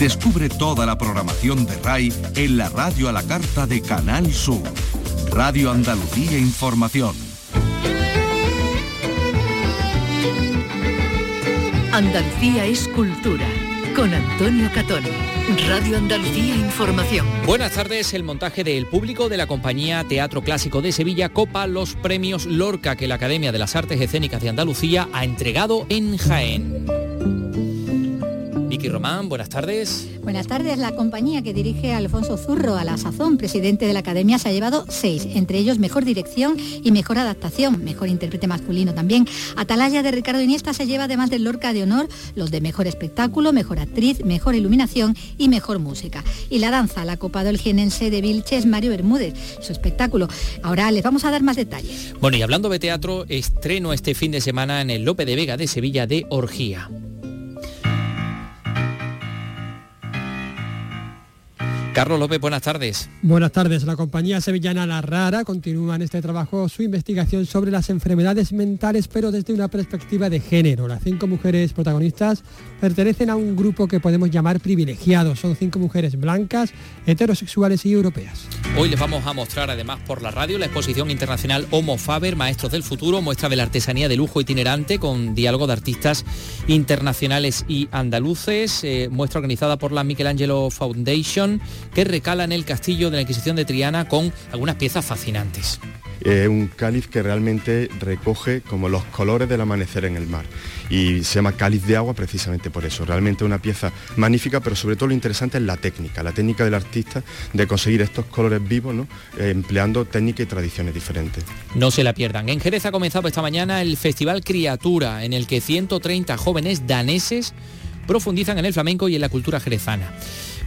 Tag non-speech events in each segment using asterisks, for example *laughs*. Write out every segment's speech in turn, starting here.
Descubre toda la programación de RAI en la radio a la carta de Canal Sur. Radio Andalucía Información. Andalucía es cultura. Con Antonio Catón. Radio Andalucía Información. Buenas tardes. El montaje del público de la compañía Teatro Clásico de Sevilla copa los premios Lorca que la Academia de las Artes Escénicas de Andalucía ha entregado en Jaén. Vicky Román, buenas tardes. Buenas tardes. La compañía que dirige Alfonso Zurro a la sazón, presidente de la Academia, se ha llevado seis, entre ellos mejor dirección y mejor adaptación, mejor intérprete masculino también. Atalaya de Ricardo Iniesta se lleva además del Lorca de Honor los de mejor espectáculo, mejor actriz, mejor iluminación y mejor música. Y la danza la ha copado el jienense de Vilches Mario Bermúdez, su espectáculo. Ahora les vamos a dar más detalles. Bueno, y hablando de teatro, estreno este fin de semana en el Lope de Vega de Sevilla de Orgía. Carlos López, buenas tardes. Buenas tardes. La compañía sevillana La Rara continúa en este trabajo su investigación sobre las enfermedades mentales, pero desde una perspectiva de género. Las cinco mujeres protagonistas pertenecen a un grupo que podemos llamar privilegiado. Son cinco mujeres blancas, heterosexuales y europeas. Hoy les vamos a mostrar además por la radio la exposición internacional Homo Faber, Maestros del Futuro, muestra de la artesanía de lujo itinerante con diálogo de artistas internacionales y andaluces, eh, muestra organizada por la Michelangelo Foundation que recala en el castillo de la Inquisición de Triana con algunas piezas fascinantes. Es un cáliz que realmente recoge como los colores del amanecer en el mar y se llama cáliz de agua precisamente por eso. Realmente una pieza magnífica, pero sobre todo lo interesante es la técnica, la técnica del artista de conseguir estos colores vivos, ¿no? Eh, empleando técnicas y tradiciones diferentes. No se la pierdan. En Jerez ha comenzado esta mañana el Festival Criatura, en el que 130 jóvenes daneses profundizan en el flamenco y en la cultura jerezana.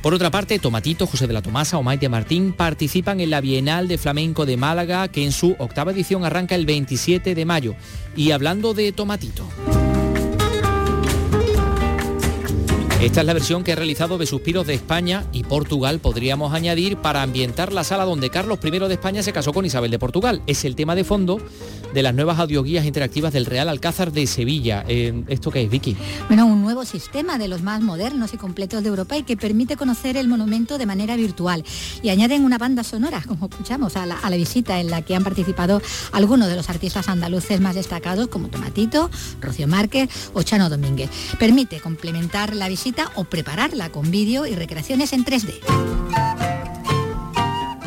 Por otra parte, Tomatito, José de la Tomasa o Maite Martín participan en la Bienal de Flamenco de Málaga, que en su octava edición arranca el 27 de mayo. Y hablando de Tomatito. Esta es la versión que ha realizado de Suspiros de España y Portugal, podríamos añadir, para ambientar la sala donde Carlos I de España se casó con Isabel de Portugal. Es el tema de fondo de las nuevas audioguías interactivas del Real Alcázar de Sevilla. Eh, ¿Esto qué es, Vicky? Bueno, un nuevo sistema de los más modernos y completos de Europa y que permite conocer el monumento de manera virtual. Y añaden una banda sonora, como escuchamos, a la, a la visita en la que han participado algunos de los artistas andaluces más destacados, como Tomatito, Rocío Márquez o Chano Domínguez. Permite complementar la visita o prepararla con vídeo y recreaciones en 3D.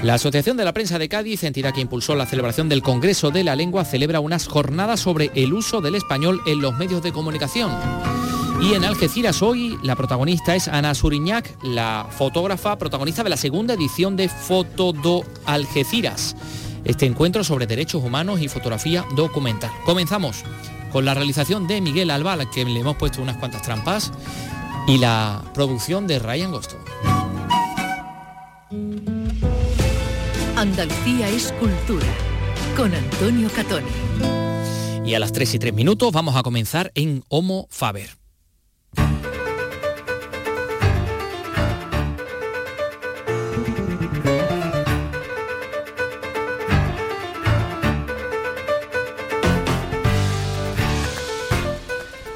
La Asociación de la Prensa de Cádiz, entidad que impulsó la celebración del Congreso de la Lengua, celebra unas jornadas sobre el uso del español en los medios de comunicación. Y en Algeciras hoy la protagonista es Ana Suriñac, la fotógrafa protagonista de la segunda edición de Foto do Algeciras. Este encuentro sobre derechos humanos y fotografía documental. Comenzamos con la realización de Miguel Alba, al que le hemos puesto unas cuantas trampas y la producción de Ryan Gosto. Andalucía es cultura con Antonio Catoni. Y a las 3 y 3 minutos vamos a comenzar en Homo Faber.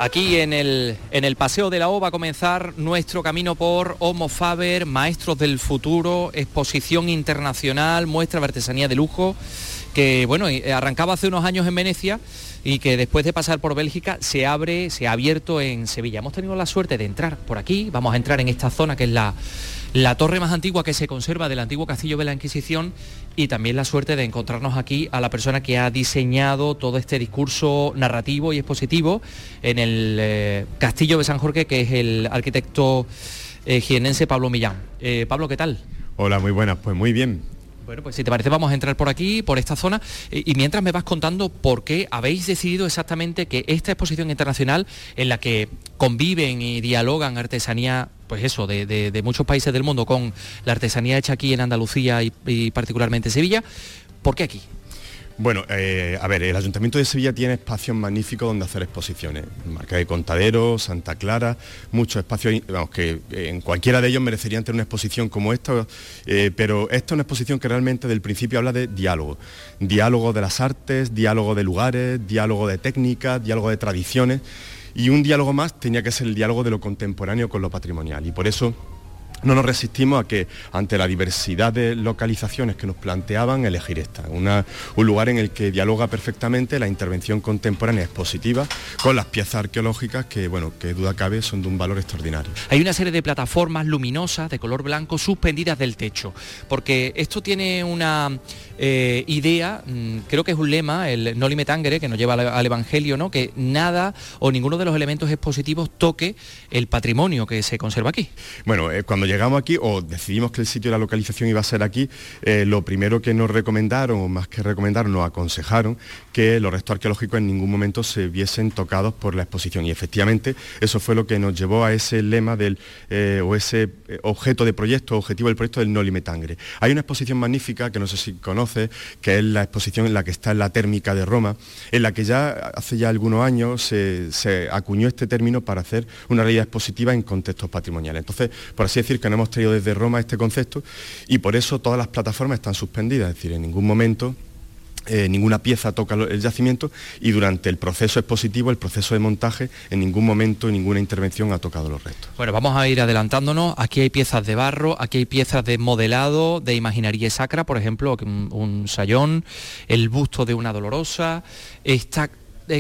Aquí en el, en el Paseo de la O va a comenzar nuestro camino por Homo Faber, Maestros del Futuro, exposición internacional, muestra de artesanía de lujo, que bueno, eh, arrancaba hace unos años en Venecia y que después de pasar por Bélgica se abre, se ha abierto en Sevilla. Hemos tenido la suerte de entrar por aquí, vamos a entrar en esta zona que es la, la torre más antigua que se conserva del antiguo castillo de la Inquisición y también la suerte de encontrarnos aquí a la persona que ha diseñado todo este discurso narrativo y expositivo en el eh, castillo de San Jorge, que es el arquitecto eh, jienense Pablo Millán. Eh, Pablo, ¿qué tal? Hola, muy buenas, pues muy bien. Bueno, pues si te parece vamos a entrar por aquí, por esta zona, y, mientras me vas contando por qué habéis decidido exactamente que esta exposición internacional en la que conviven y dialogan artesanía, pues eso, de, muchos países del mundo con la artesanía hecha aquí en Andalucía y, y particularmente en Sevilla, ¿por qué aquí? Bueno, eh, a ver, el Ayuntamiento de Sevilla tiene espacios magníficos donde hacer exposiciones. Marca de Contadero, Santa Clara, muchos espacios, vamos, que eh, en cualquiera de ellos merecerían tener una exposición como esta, eh, pero esta es una exposición que realmente del principio habla de diálogo. Diálogo de las artes, diálogo de lugares, diálogo de técnicas, diálogo de tradiciones. Y un diálogo más tenía que ser el diálogo de lo contemporáneo con lo patrimonial. Y por eso no nos resistimos a que ante la diversidad de localizaciones que nos planteaban elegir esta, un lugar en el que dialoga perfectamente la intervención contemporánea expositiva con las piezas arqueológicas que, bueno, que duda cabe son de un valor extraordinario. Hay una serie de plataformas luminosas de color blanco suspendidas del techo, porque esto tiene una eh, idea, mm, creo que es un lema, el no tangere, que nos lleva al, Evangelio, ¿no? que nada o ninguno de los elementos expositivos toque el patrimonio que se conserva aquí. Bueno, eh, cuando llegamos aquí o decidimos que el sitio de la localización iba a ser aquí, eh, lo primero que nos recomendaron, o más que recomendaron, nos aconsejaron que los restos arqueológicos en ningún momento se viesen tocados por la exposición. Y efectivamente eso fue lo que nos llevó a ese lema del, eh, o ese objeto de proyecto, objetivo del proyecto del Noli Metangre. Hay una exposición magnífica que no sé si conoce, que es la exposición en la que está en la térmica de Roma, en la que ya hace ya algunos años se, se acuñó este término para hacer una realidad expositiva en contextos patrimoniales. Entonces, por así decir, que no hemos traído desde Roma este concepto y por eso todas las plataformas están suspendidas, es decir, en ningún momento eh, ninguna pieza toca el yacimiento y durante el proceso expositivo, el proceso de montaje, en ningún momento, ninguna intervención ha tocado los restos. Bueno, vamos a ir adelantándonos. Aquí hay piezas de barro, aquí hay piezas de modelado, de imaginaría sacra, por ejemplo, un, un sayón, el busto de una dolorosa,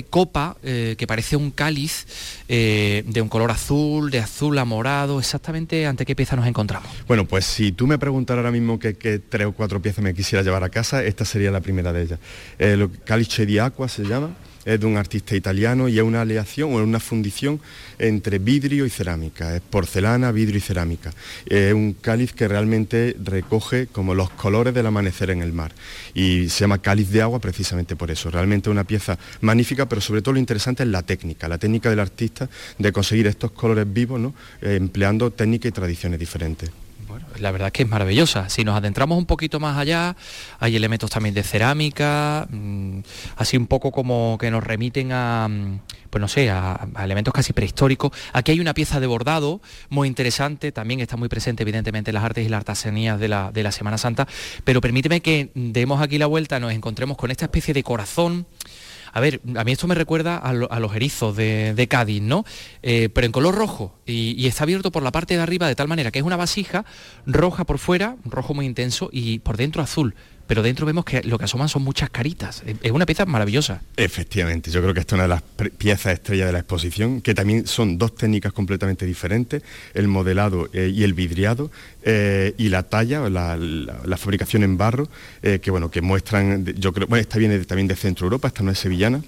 copa eh, que parece un cáliz eh, de un color azul, de azul a morado. Exactamente ante qué pieza nos encontramos. Bueno, pues si tú me preguntaras ahora mismo qué, tres o cuatro piezas me quisiera llevar a casa, esta sería la primera de ellas. El eh, cálice di Aqua se llama es de un artista italiano y es una aleación o una fundición entre vidrio y cerámica, es porcelana, vidrio y cerámica. Es un cáliz que realmente recoge como los colores del amanecer en el mar y se llama cáliz de agua precisamente por eso. Realmente una pieza magnífica, pero sobre todo lo interesante es la técnica, la técnica del artista de conseguir estos colores vivos, ¿no? Eh, empleando técnicas y tradiciones diferentes la verdad es que es maravillosa. Si nos adentramos un poquito más allá, hay elementos también de cerámica, mm, así un poco como que nos remiten a, mm, pues no sé, a, elementos casi prehistóricos. Aquí hay una pieza de bordado muy interesante, también está muy presente evidentemente en las artes y las artesanías de la, de la Semana Santa, pero permíteme que demos aquí la vuelta, nos encontremos con esta especie de corazón a ver, a mí esto me recuerda a, los erizos de, Cádiz, ¿no? Eh, pero en color rojo y, está abierto por la parte de arriba de tal manera que es una vasija roja por fuera, rojo muy intenso y por dentro azul pero dentro vemos que lo que asoman son muchas caritas. Es una pieza maravillosa. Efectivamente, yo creo que esta es una de las piezas estrella de la exposición, que también son dos técnicas completamente diferentes, el modelado eh, y el vidriado, eh, y la talla, la, fabricación en barro, eh, que bueno, que muestran, yo creo, bueno, esta viene también de Centro Europa, esta no es sevillana,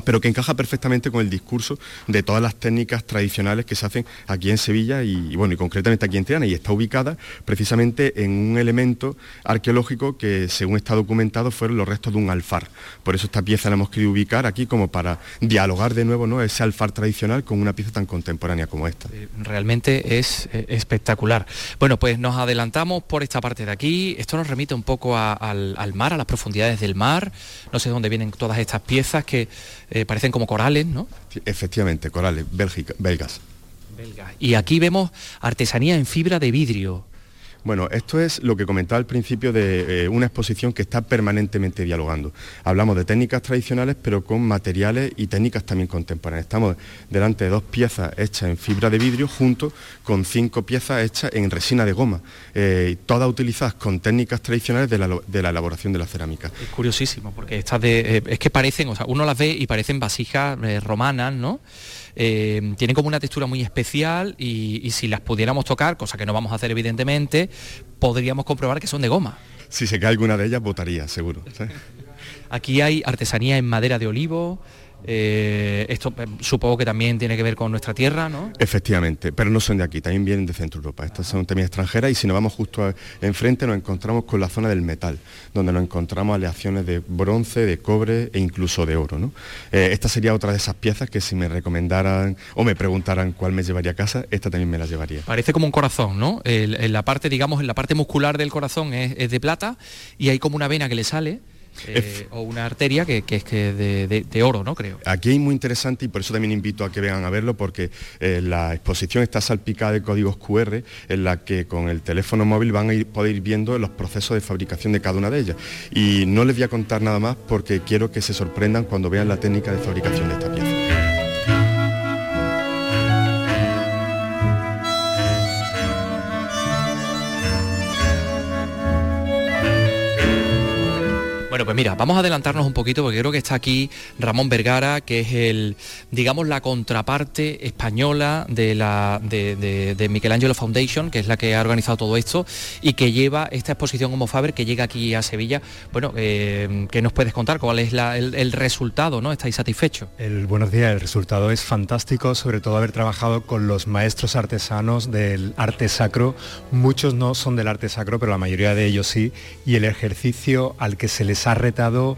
pero que encaja perfectamente con el discurso de todas las técnicas tradicionales que se hacen aquí en Sevilla y, bueno, y concretamente aquí en Triana, y está ubicada precisamente en un elemento arqueológico que, según está documentado, fueron los restos de un alfar. Por eso esta pieza la hemos querido ubicar aquí como para dialogar de nuevo ¿no? ese alfar tradicional con una pieza tan contemporánea como esta. Eh, realmente es eh, espectacular. Bueno, pues nos adelantamos por esta parte de aquí. Esto nos remite un poco al, al mar, a las profundidades del mar. No sé dónde vienen todas estas piezas que eh, parecen como corales, ¿no? efectivamente, corales, Bélgica, belgas. Y aquí vemos artesanía en fibra de vidrio. Bueno, esto es lo que comentaba al principio de eh, una exposición que está permanentemente dialogando. Hablamos de técnicas tradicionales, pero con materiales y técnicas también contemporáneas. Estamos delante de dos piezas hechas en fibra de vidrio, junto con cinco piezas hechas en resina de goma, eh, todas utilizadas con técnicas tradicionales de la, elaboración de la cerámica. Es curiosísimo, porque estas de, eh, es que parecen, o sea, uno las ve y parecen vasijas romanas, ¿no? Eh, tienen como una textura muy especial y, si las pudiéramos tocar, cosa que no vamos a hacer evidentemente, podríamos comprobar que son de goma. Si se cae alguna de ellas, votaría, seguro. Aquí hay artesanía en madera de olivo, eh, esto eh, supongo que también tiene que ver con nuestra tierra, ¿no? Efectivamente, pero no son de aquí, también vienen de Centro Europa. Estas son también extranjeras y si nos vamos justo enfrente nos encontramos con la zona del metal, donde nos encontramos aleaciones de bronce, de cobre e incluso de oro. ¿no? Eh, esta sería otra de esas piezas que si me recomendaran o me preguntaran cuál me llevaría a casa, esta también me la llevaría. Parece como un corazón, ¿no? en la parte, digamos, en la parte muscular del corazón es de plata y hay como una vena que le sale eh, o una arteria que, es que de, oro, ¿no? Creo. Aquí es muy interesante y por eso también invito a que vengan a verlo porque eh, la exposición está salpicada de códigos QR en la que con el teléfono móvil van a ir, poder ir viendo los procesos de fabricación de cada una de ellas. Y no les voy a contar nada más porque quiero que se sorprendan cuando vean la técnica de fabricación de esta pieza. Bueno, pues mira, vamos a adelantarnos un poquito porque creo que está aquí Ramón Vergara, que es el, digamos, la contraparte española de la de, Michelangelo Foundation, que es la que ha organizado todo esto y que lleva esta exposición Homo Faber que llega aquí a Sevilla. Bueno, eh, ¿qué nos puedes contar? ¿Cuál es el, resultado? ¿No? ¿Estáis satisfechos? El, buenos días, el resultado es fantástico, sobre todo haber trabajado con los maestros artesanos del arte sacro. Muchos no son del arte sacro, pero la mayoría de ellos sí. Y el ejercicio al que se les ha retado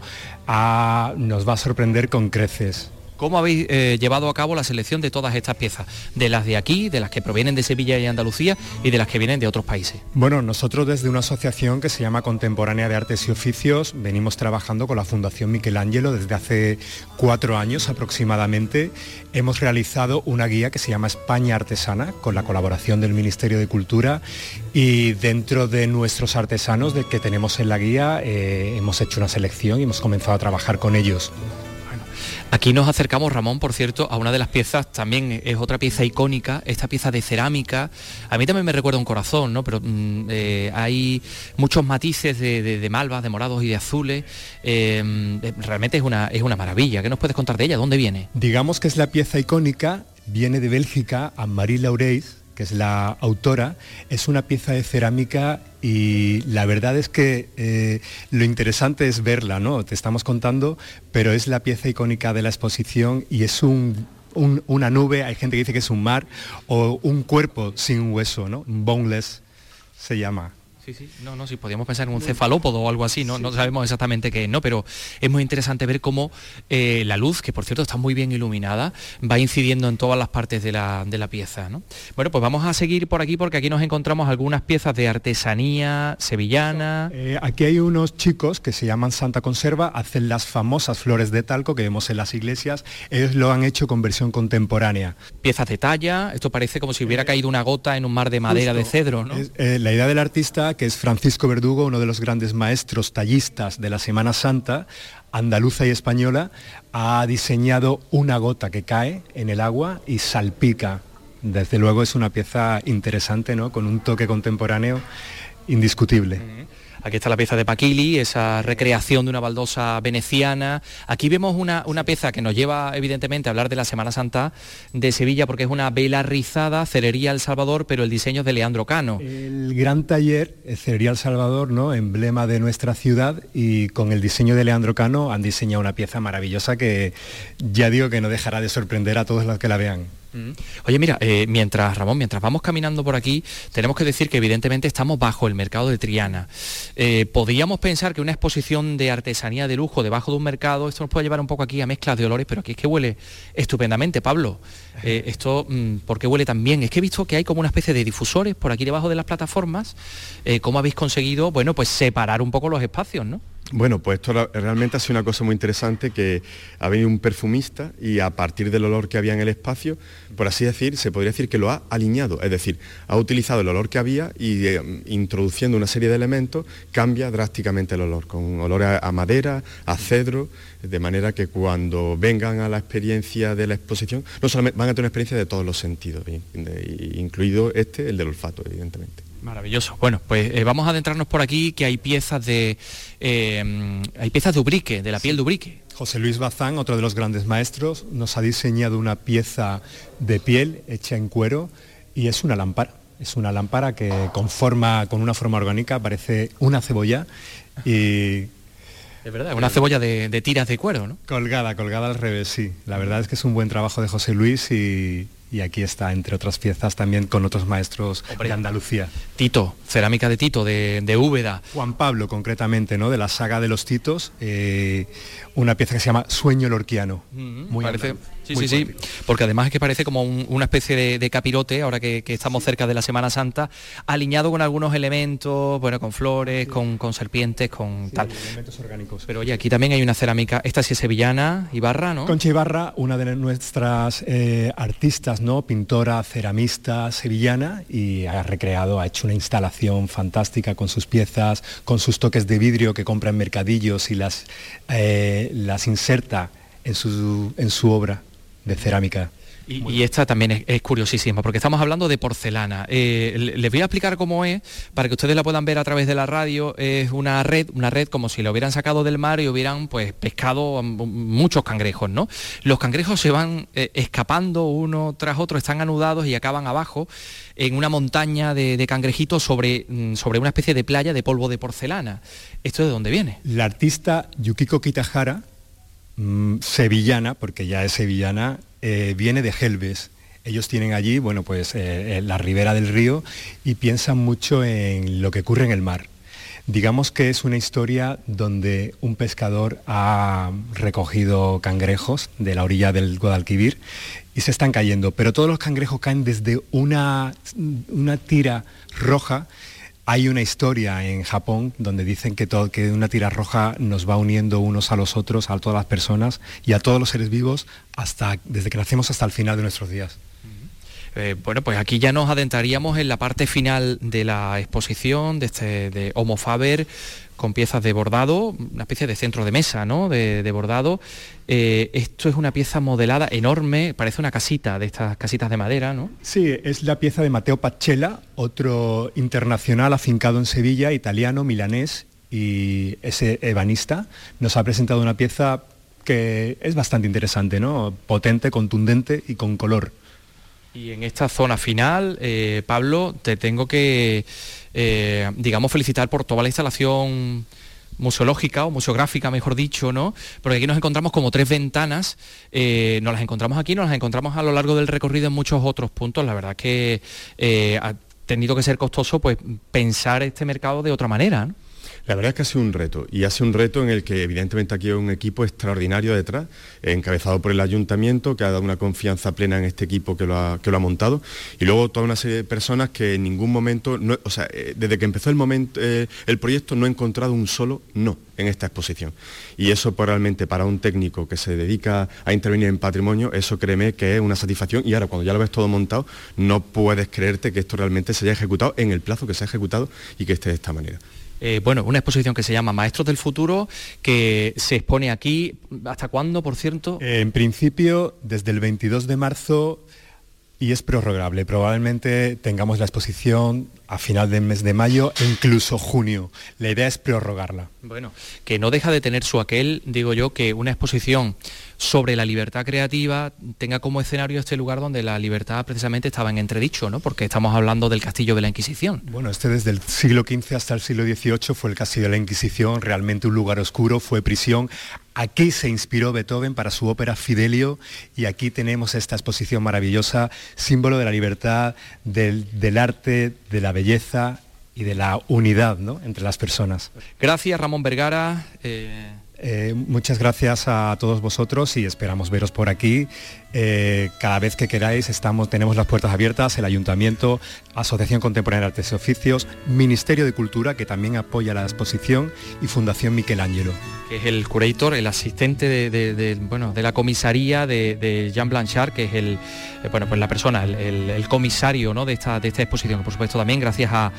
nos va a sorprender con creces. ¿Cómo habéis eh, llevado a cabo la selección de todas estas piezas? De las de aquí, de las que provienen de Sevilla y Andalucía y de las que vienen de otros países. Bueno, nosotros desde una asociación que se llama Contemporánea de Artes y Oficios venimos trabajando con la Fundación Michelangelo desde hace cuatro años aproximadamente. Hemos realizado una guía que se llama España Artesana con la colaboración del Ministerio de Cultura y dentro de nuestros artesanos de que tenemos en la guía eh, hemos hecho una selección y hemos comenzado a trabajar con ellos. Aquí nos acercamos, Ramón, por cierto, a una de las piezas, también es otra pieza icónica, esta pieza de cerámica. A mí también me recuerda un corazón, ¿no? Pero mm, eh, hay muchos matices de, malvas, de morados y de azules. Eh, realmente es una, es una maravilla. ¿Qué nos puedes contar de ella? ¿Dónde viene? Digamos que es la pieza icónica, viene de Bélgica, a Marie Laureis, que es la autora, es una pieza de cerámica y la verdad es que eh, lo interesante es verla, ¿no? Te estamos contando, pero es la pieza icónica de la exposición y es una nube, hay gente que dice que es un mar, o un cuerpo sin hueso, ¿no? Boneless se llama. Sí, sí, no, no, si podíamos pensar en un cefalópodo o algo así, no, no sabemos exactamente qué es, ¿no? Pero es muy interesante ver cómo eh, la luz, que por cierto está muy bien iluminada, va incidiendo en todas las partes de la, pieza, ¿no? Bueno, pues vamos a seguir por aquí porque aquí nos encontramos algunas piezas de artesanía sevillana. Eh, aquí hay unos chicos que se llaman Santa Conserva, hacen las famosas flores de talco que vemos en las iglesias, ellos lo han hecho con versión contemporánea. Piezas de talla, esto parece como si hubiera caído una gota en un mar de madera de cedro, ¿no? la idea del artista que es Francisco Verdugo, uno de los grandes maestros tallistas de la Semana Santa, andaluza y española, ha diseñado una gota que cae en el agua y salpica. Desde luego es una pieza interesante, ¿no? con un toque contemporáneo indiscutible. Aquí está la pieza de Paquili, esa recreación de una baldosa veneciana. Aquí vemos una, una, pieza que nos lleva evidentemente a hablar de la Semana Santa de Sevilla porque es una vela rizada, Cerería El Salvador, pero el diseño es de Leandro Cano. El gran taller, Cerería El Salvador, ¿no? emblema de nuestra ciudad y con el diseño de Leandro Cano han diseñado una pieza maravillosa que ya digo que no dejará de sorprender a todos los que la vean. Oye, mira, eh, mientras, Ramón, mientras vamos caminando por aquí, tenemos que decir que evidentemente estamos bajo el mercado de Triana. Eh, podríamos pensar que una exposición de artesanía de lujo debajo de un mercado, esto nos puede llevar un poco aquí a mezclas de olores, pero aquí es que huele estupendamente, Pablo. Eh, *laughs* esto, mm, ¿por qué huele tan bien? Es que he visto que hay como una especie de difusores por aquí debajo de las plataformas. ¿Cómo habéis conseguido, bueno, pues separar un poco los espacios, ¿no? Bueno, pues esto realmente ha sido una cosa muy interesante que ha venido un perfumista y a partir del olor que había en el espacio, por así decir, se podría decir que lo ha alineado, es decir, ha utilizado el olor que había y eh, introduciendo una serie de elementos cambia drásticamente el olor, con olor a, madera, a cedro, de manera que cuando vengan a la experiencia de la exposición, no solamente van a tener una experiencia de todos los sentidos, incluido este, el del olfato, evidentemente. Maravilloso. Bueno, pues eh, vamos a adentrarnos por aquí, que hay piezas de eh, hay piezas de ubrique, de la piel de ubrique. José Luis Bazán, otro de los grandes maestros, nos ha diseñado una pieza de piel hecha en cuero y es una lámpara. Es una lámpara que conforma con una forma orgánica, parece una cebolla y es verdad, una cebolla de, de, tiras de cuero, ¿no? Colgada, colgada al revés, sí. La verdad es que es un buen trabajo de José Luis y, y aquí está, entre otras piezas, también con otros maestros de Andalucía. Tito, cerámica de Tito, de, de Úbeda. Juan Pablo, concretamente, ¿no? de la saga de los Titos, eh, una pieza que se llama Sueño Lorquiano. muy parece, Sí, sí, sí, porque además es que parece como una especie de, capirote, ahora que, estamos cerca de la Semana Santa, alineado con algunos elementos, bueno, con flores, con, serpientes, con tal. Elementos orgánicos. Pero oye, aquí también hay una cerámica, esta sí es sevillana, Ibarra, ¿no? Concha Ibarra, una de nuestras eh, artistas, ¿no? Pintora, ceramista sevillana y ha recreado, ha hecho una instalación fantástica con sus piezas, con sus toques de vidrio que compra en mercadillos y las, eh, las inserta en su, en su obra de cerámica. Y, esta también es, curiosísima, porque estamos hablando de porcelana. Eh, les voy a explicar cómo es, para que ustedes la puedan ver a través de la radio. Es una red, una red como si la hubieran sacado del mar y hubieran pues pescado muchos cangrejos, ¿no? Los cangrejos se van eh, escapando uno tras otro, están anudados y acaban abajo en una montaña de, cangrejitos sobre, mm, sobre una especie de playa de polvo de porcelana. ¿Esto de dónde viene? La artista Yukiko Kitahara, mm, sevillana, porque ya es sevillana, eh, viene de Helves. Ellos tienen allí, bueno, pues eh, la ribera del río y piensan mucho en lo que ocurre en el mar. Digamos que es una historia donde un pescador ha recogido cangrejos de la orilla del Guadalquivir y se están cayendo, pero todos los cangrejos caen desde una, una tira roja hay una historia en Japón donde dicen que, todo, que una tira roja nos va uniendo unos a los otros, a todas las personas y a todos los seres vivos hasta, desde que nacemos hasta el final de nuestros días. Eh, bueno, pues aquí ya nos adentraríamos en la parte final de la exposición de, este, de Homo Faber con piezas de bordado, una especie de centro de mesa, ¿no? De, bordado. Eh, esto es una pieza modelada enorme, parece una casita de estas casitas de madera, ¿no? Sí, es la pieza de Mateo Pachela, otro internacional afincado en Sevilla, italiano, milanés, y ese ebanista nos ha presentado una pieza que es bastante interesante, ¿no? Potente, contundente y con color. Y en esta zona final, eh, Pablo, te tengo que, eh, digamos, felicitar por toda la instalación museológica o museográfica, mejor dicho, ¿no? Porque aquí nos encontramos como tres ventanas, eh, nos las encontramos aquí, nos las encontramos a lo largo del recorrido en muchos otros puntos. La verdad que ha tenido que ser costoso pues pensar este mercado de otra manera. ¿no? La verdad es que ha sido un reto y ha sido un reto en el que evidentemente aquí hay un equipo extraordinario detrás, encabezado por el ayuntamiento que ha dado una confianza plena en este equipo que lo ha, montado y luego toda una serie de personas que en ningún momento, o sea, eh, desde que empezó el, momento, eh, el proyecto no he encontrado un solo no en esta exposición. Y eso pues, realmente para un técnico que se dedica a intervenir en patrimonio, eso créeme que es una satisfacción y ahora cuando ya lo ves todo montado, no puedes creerte que esto realmente se haya ejecutado en el plazo que se ha ejecutado y que esté de esta manera. Eh, bueno, una exposición que se llama Maestros del Futuro, que se expone aquí. ¿Hasta cuándo, por cierto? en principio, desde el 22 de marzo y es prorrogable. Probablemente tengamos la exposición a final del mes de mayo e incluso junio. La idea es prorrogarla. Bueno, que no deja de tener su aquel, digo yo, que una exposición sobre la libertad creativa tenga como escenario este lugar donde la libertad precisamente estaba en entredicho, ¿no? Porque estamos hablando del castillo de la Inquisición. Bueno, este desde el siglo XV hasta el siglo XVIII fue el castillo de la Inquisición, realmente un lugar oscuro, fue prisión. Aquí se inspiró Beethoven para su ópera Fidelio y aquí tenemos esta exposición maravillosa, símbolo de la libertad, del, arte, de la belleza y de la unidad ¿no? entre las personas. Gracias Ramón Vergara. Eh, eh, muchas gracias a todos vosotros y esperamos veros por aquí. Eh, cada vez que queráis estamos, tenemos las puertas abiertas, el Ayuntamiento, Asociación Contemporánea de Artes y Oficios, Ministerio de Cultura, que también apoya la exposición, y Fundación Michelangelo. Que es el curator, el asistente de, bueno, de la comisaría de, Jean Blanchard, que es el, eh, bueno, pues la persona, el, comisario ¿no? de, esta, de esta exposición. Por supuesto también gracias a,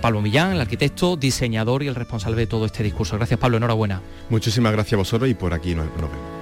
Pablo Millán, el arquitecto, diseñador y el responsable de todo este discurso. Gracias Pablo, enhorabuena. Muchísimas gracias a vosotros y por aquí nos, vemos.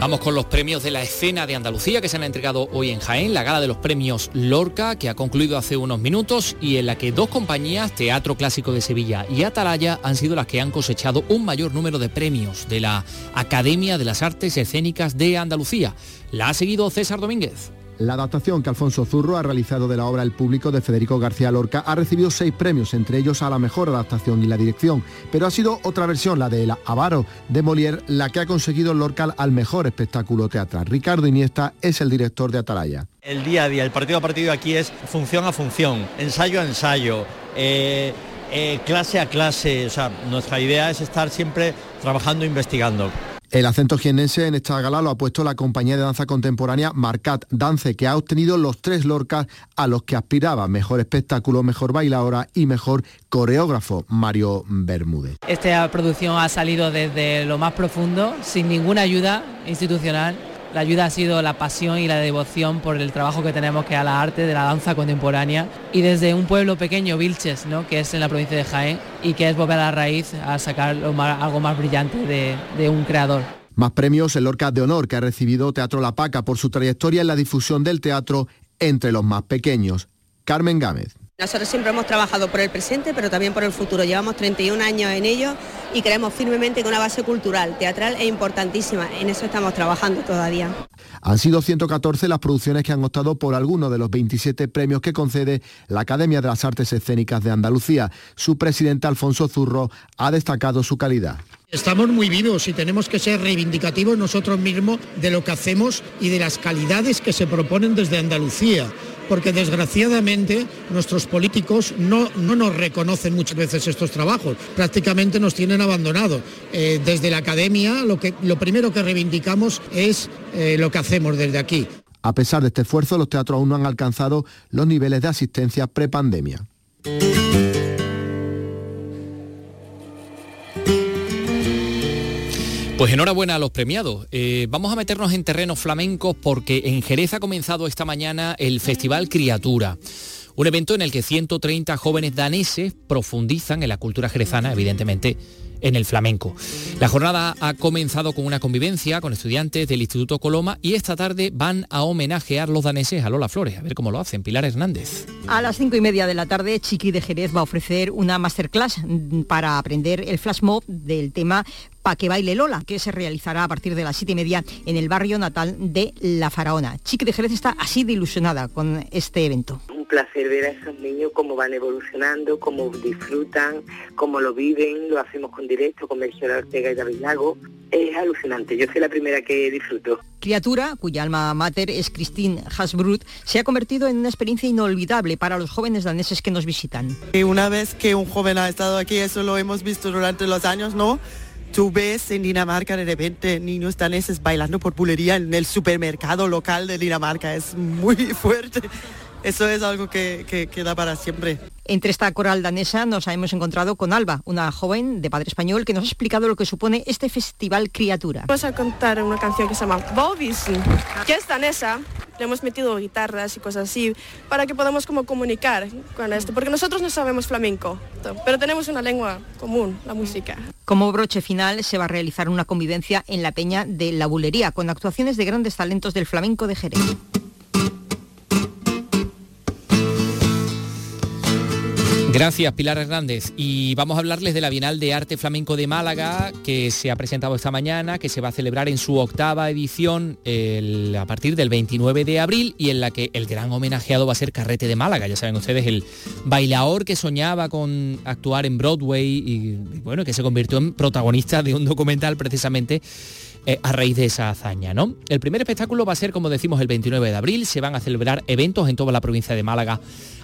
Vamos con los premios de la escena de Andalucía que se han entregado hoy en Jaén, la gala de los premios Lorca que ha concluido hace unos minutos y en la que dos compañías, Teatro Clásico de Sevilla y Atalaya, han sido las que han cosechado un mayor número de premios de la Academia de las Artes Escénicas de Andalucía. La ha seguido César Domínguez. La adaptación que Alfonso Zurro ha realizado de la obra El público de Federico García Lorca ha recibido seis premios, entre ellos a la mejor adaptación y la dirección, pero ha sido otra versión, la de El Avaro de Molière, la que ha conseguido Lorca al mejor espectáculo teatral. Ricardo Iniesta es el director de Atalaya. El día a día, el partido a partido aquí es función a función, ensayo a ensayo. Eh, eh, clase a clase, o sea, nuestra idea es estar siempre trabajando, e investigando. El acento jienense en esta gala lo ha puesto la compañía de danza contemporánea Marcat Dance, que ha obtenido los tres Lorcas a los que aspiraba mejor espectáculo, mejor bailadora y mejor coreógrafo, Mario Bermúdez. Esta producción ha salido desde lo más profundo, sin ninguna ayuda institucional la ayuda ha sido la pasión y la devoción por el trabajo que tenemos que a la arte de la danza contemporánea y desde un pueblo pequeño, Vilches, ¿no? que es en la provincia de Jaén y que es volver a la raíz a sacar algo más brillante de, de un creador. Más premios el Orca de Honor que ha recibido Teatro La Paca por su trayectoria en la difusión del teatro entre los más pequeños. Carmen Gámez. Nosotros siempre hemos trabajado por el presente, pero también por el futuro. Llevamos 31 años en ello y creemos firmemente que una base cultural, teatral es importantísima. En eso estamos trabajando todavía. Han sido 114 las producciones que han optado por alguno de los 27 premios que concede la Academia de las Artes Escénicas de Andalucía. Su presidente Alfonso Zurro ha destacado su calidad. Estamos muy vivos y tenemos que ser reivindicativos nosotros mismos de lo que hacemos y de las calidades que se proponen desde Andalucía porque desgraciadamente nuestros políticos no, no nos reconocen muchas veces estos trabajos, prácticamente nos tienen abandonado. Eh, desde la academia lo, que, lo primero que reivindicamos es eh, lo que hacemos desde aquí. A pesar de este esfuerzo, los teatros aún no han alcanzado los niveles de asistencia prepandemia. Pues enhorabuena a los premiados. Eh, vamos a meternos en terrenos flamencos porque en Jerez ha comenzado esta mañana el Festival Criatura. Un evento en el que 130 jóvenes daneses profundizan en la cultura jerezana, evidentemente, en el flamenco. La jornada ha comenzado con una convivencia con estudiantes del Instituto Coloma y esta tarde van a homenajear los daneses a Lola Flores. A ver cómo lo hacen. Pilar Hernández. A las cinco y media de la tarde, Chiqui de Jerez va a ofrecer una masterclass para aprender el flash mob del tema Pa que baile Lola, que se realizará a partir de las siete y media en el barrio natal de La Faraona. Chiqui de Jerez está así de ilusionada con este evento Un placer ver a esos niños cómo van evolucionando, cómo disfrutan, cómo lo viven, lo hacemos con directo con Melchor Ortega y David Lago. Es alucinante, yo soy la primera que disfruto. Criatura, cuya alma mater es Christine Hasbrut, se ha convertido en una experiencia inolvidable para los jóvenes daneses que nos visitan. Y una vez que un joven ha estado aquí, eso lo hemos visto durante los años, ¿no? Tú ves en Dinamarca de repente niños daneses bailando por bulería en el supermercado local de Dinamarca. Es muy *laughs* fuerte. Eso es algo que, queda para siempre. Entre esta coral danesa nos hemos encontrado con Alba, una joven de padre español que nos ha explicado lo que supone este festival Criatura. Vamos a contar una canción que se llama Volvisen, que es danesa. Le hemos metido guitarras y cosas así para que podamos como comunicar con esto, porque nosotros no sabemos flamenco, pero tenemos una lengua común, la música. Como broche final se va a realizar una convivencia en la Peña de la Bulería con actuaciones de grandes talentos del flamenco de Jerez. Gracias, Pilar Hernández. Y vamos a hablarles de la Bienal de Arte Flamenco de Málaga, que se ha presentado esta mañana, que se va a celebrar en su octava edición a partir del 29 de abril y en la que el gran homenajeado va a ser Carrete de Málaga. Ya saben ustedes, el bailador que soñaba con actuar en Broadway y, bueno, que se convirtió en protagonista de un documental precisamente eh, a raíz de esa hazaña. ¿no? El primer espectáculo va a ser, como decimos, el 29 de abril. Se van a celebrar eventos en toda la provincia de Málaga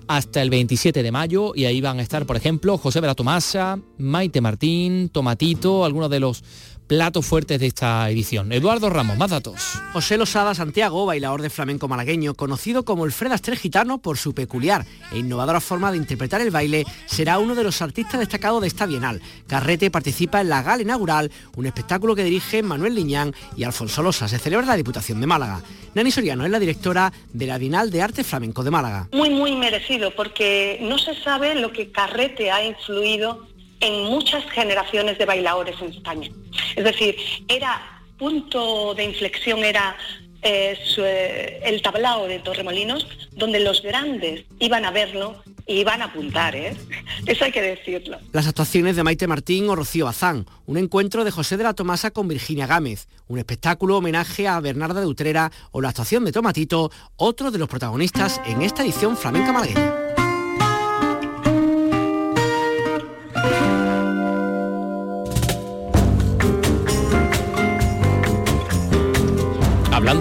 hasta el 27 de mayo y ahí van a estar, por ejemplo, José Vera Tomasa, Maite Martín, Tomatito, algunos de los platos fuertes de esta edición. Eduardo Ramos, más datos. José Losada Santiago, bailador de flamenco malagueño, conocido como el Fred Astrel Gitano por su peculiar e innovadora forma de interpretar el baile, será uno de los artistas destacados de esta bienal. Carrete participa en la gala inaugural, un espectáculo que dirige Manuel Liñán y Alfonso Losa. Se celebra en la Diputación de Málaga. Nani Soriano es la directora de la Bienal de Arte Flamenco de Málaga. Muy, muy merecido, porque no se sabe lo que Carrete ha influido en muchas generaciones de bailadores en España. Es decir, era punto de inflexión, era eh, eh, el tablao de Torremolinos, donde los grandes iban a verlo y van a apuntar, ¿eh? *laughs* Eso hay que decirlo. Las actuaciones de Maite Martín o Rocío Bazán, un encuentro de José de la Tomasa con Virginia Gámez, un espectáculo homenaje a Bernarda de Utrera o la actuación de Tomatito, otro de los protagonistas en esta edición flamenca malagueña.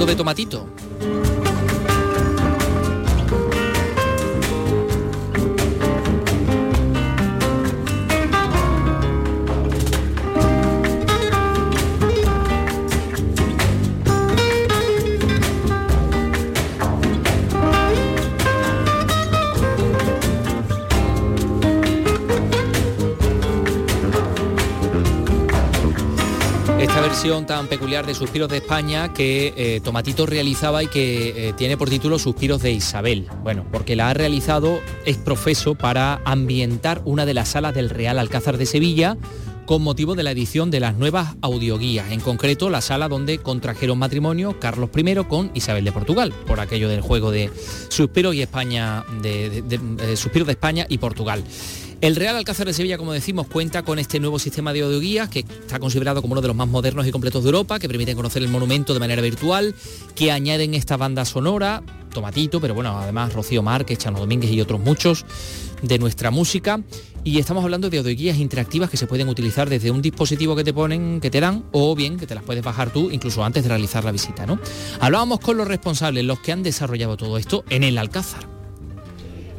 De Tomatito, tan peculiar de Suspiros de España que eh, Tomatito realizaba y que eh, tiene por título Suspiros de Isabel. Bueno, porque la ha realizado es profeso para ambientar una de las salas del Real Alcázar de Sevilla con motivo de la edición de las nuevas audioguías, en concreto la sala donde contrajeron matrimonio Carlos I con Isabel de Portugal, por aquello del juego de Suspiros y España, de, de Suspiros de España y Portugal. El Real Alcázar de Sevilla, como decimos, cuenta con este nuevo sistema de audioguías que está considerado como uno de los más modernos y completos de Europa, que permiten conocer el monumento de manera virtual, que añaden esta banda sonora, Tomatito, pero bueno, además Rocío Márquez, Chano Domínguez y otros muchos de nuestra música. Y estamos hablando de audioguías interactivas que se pueden utilizar desde un dispositivo que te ponen, que te dan, o bien que te las puedes bajar tú incluso antes de realizar la visita. ¿no? Hablábamos con los responsables, los que han desarrollado todo esto en el Alcázar.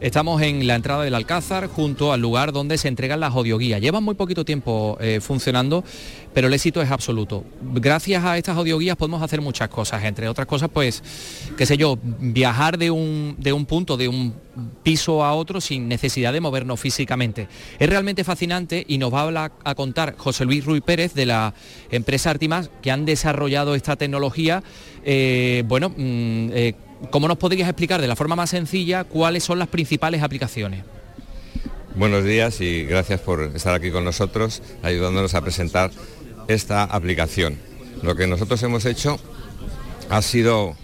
Estamos en la entrada del Alcázar, junto al lugar donde se entregan las audioguías. Llevan muy poquito tiempo eh, funcionando, pero el éxito es absoluto. Gracias a estas audioguías podemos hacer muchas cosas, entre otras cosas, pues, qué sé yo, viajar de un, de un punto, de un piso a otro sin necesidad de movernos físicamente. Es realmente fascinante y nos va a, a contar José Luis Ruiz Pérez de la empresa Artimas, que han desarrollado esta tecnología. Eh, bueno, mm, eh, ¿Cómo nos podrías explicar de la forma más sencilla cuáles son las principales aplicaciones? Buenos días y gracias por estar aquí con nosotros, ayudándonos a presentar esta aplicación. Lo que nosotros hemos hecho ha sido,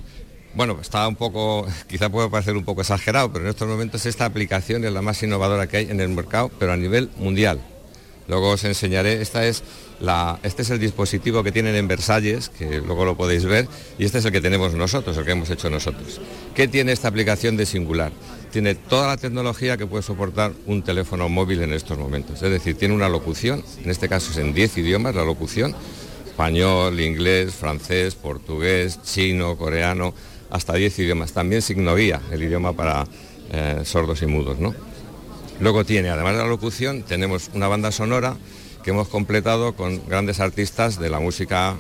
bueno, está un poco, *laughs* quizá puede parecer un poco exagerado, pero en estos momentos esta aplicación es la más innovadora que hay en el mercado, pero a nivel mundial. Luego os enseñaré, esta es este es el dispositivo que tienen en Versalles, que luego lo podéis ver, y este es el que tenemos nosotros, el que hemos hecho nosotros. ¿Qué tiene esta aplicación de singular? Tiene toda la tecnología que puede soportar un teléfono móvil en estos momentos. Es decir, tiene una locución, en este caso es en 10 idiomas la locución, español, inglés, francés, portugués, chino, coreano, hasta 10 idiomas. También signoguía, el idioma para eh, sordos y mudos. ¿no? Luego tiene, además de la locución, tenemos una banda sonora que hemos completado con grandes artistas de la música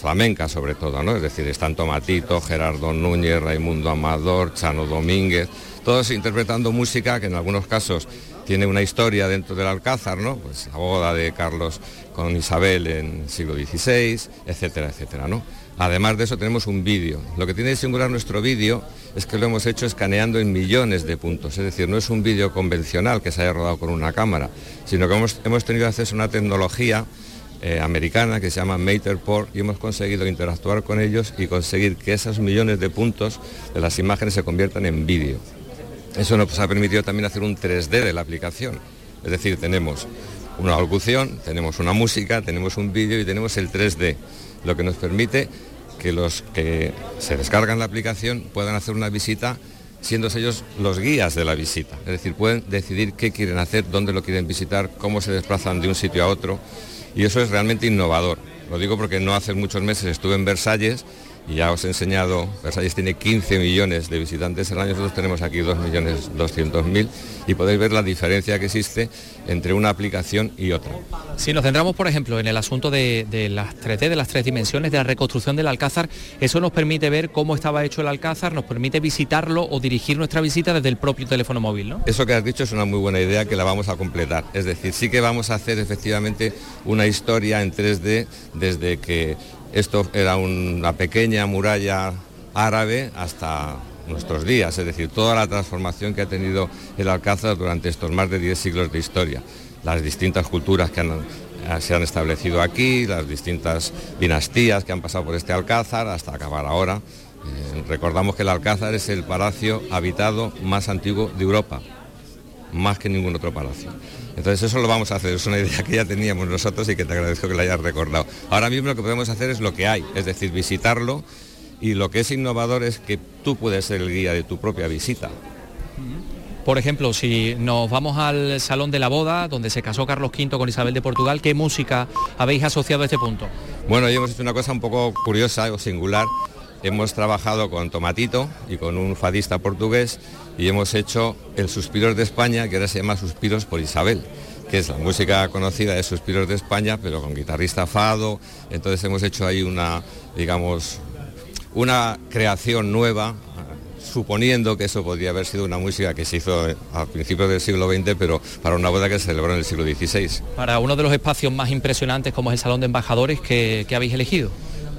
flamenca sobre todo, ¿no? Es decir, están Tomatito, Gerardo Núñez, Raimundo Amador, Chano Domínguez, todos interpretando música que en algunos casos tiene una historia dentro del Alcázar, ¿no? Pues la boda de Carlos con Isabel en el siglo XVI, etcétera, etcétera, ¿no? Además de eso tenemos un vídeo. Lo que tiene de singular nuestro vídeo es que lo hemos hecho escaneando en millones de puntos. Es decir, no es un vídeo convencional que se haya rodado con una cámara, sino que hemos, tenido acceso a una tecnología eh, americana que se llama Matterport y hemos conseguido interactuar con ellos y conseguir que esos millones de puntos de las imágenes se conviertan en vídeo. Eso nos ha permitido también hacer un 3D de la aplicación. Es decir, tenemos una locución, tenemos una música, tenemos un vídeo y tenemos el 3D, lo que nos permite que los que se descargan la aplicación puedan hacer una visita siendo ellos los guías de la visita. Es decir, pueden decidir qué quieren hacer, dónde lo quieren visitar, cómo se desplazan de un sitio a otro. Y eso es realmente innovador. Lo digo porque no hace muchos meses estuve en Versalles ya os he enseñado, Versalles tiene 15 millones de visitantes al año, nosotros tenemos aquí 2.200.000 y podéis ver la diferencia que existe entre una aplicación y otra. Si nos centramos, por ejemplo, en el asunto de, las 3D, de las tres dimensiones, de la reconstrucción del Alcázar, eso nos permite ver cómo estaba hecho el Alcázar, nos permite visitarlo o dirigir nuestra visita desde el propio teléfono móvil, ¿no? Eso que has dicho es una muy buena idea que la vamos a completar. Es decir, sí que vamos a hacer efectivamente una historia en 3D desde que esto era una pequeña muralla árabe hasta nuestros días, es decir, toda la transformación que ha tenido el Alcázar durante estos más de 10 siglos de historia, las distintas culturas que eh, se han establecido aquí, las distintas dinastías que han pasado por este Alcázar hasta acabar ahora. Eh, recordamos que el Alcázar es el palacio habitado más antiguo de Europa más que ningún otro palacio. Entonces eso lo vamos a hacer, es una idea que ya teníamos nosotros y que te agradezco que la hayas recordado. Ahora mismo lo que podemos hacer es lo que hay, es decir, visitarlo y lo que es innovador es que tú puedes ser el guía de tu propia visita. Por ejemplo, si nos vamos al Salón de la Boda, donde se casó Carlos V con Isabel de Portugal, ¿qué música habéis asociado a este punto? Bueno, hoy hemos hecho una cosa un poco curiosa o singular. Hemos trabajado con Tomatito y con un fadista portugués y hemos hecho el Suspiros de España, que ahora se llama Suspiros por Isabel que es la música conocida de Suspiros de España, pero con guitarrista fado. Entonces hemos hecho ahí una, digamos, una creación nueva, suponiendo que eso podría haber sido una música que se hizo a principios del siglo XX, pero para una boda que se celebró en el siglo XVI. Para uno de los espacios más impresionantes como es el Salón de Embajadores que, habéis elegido.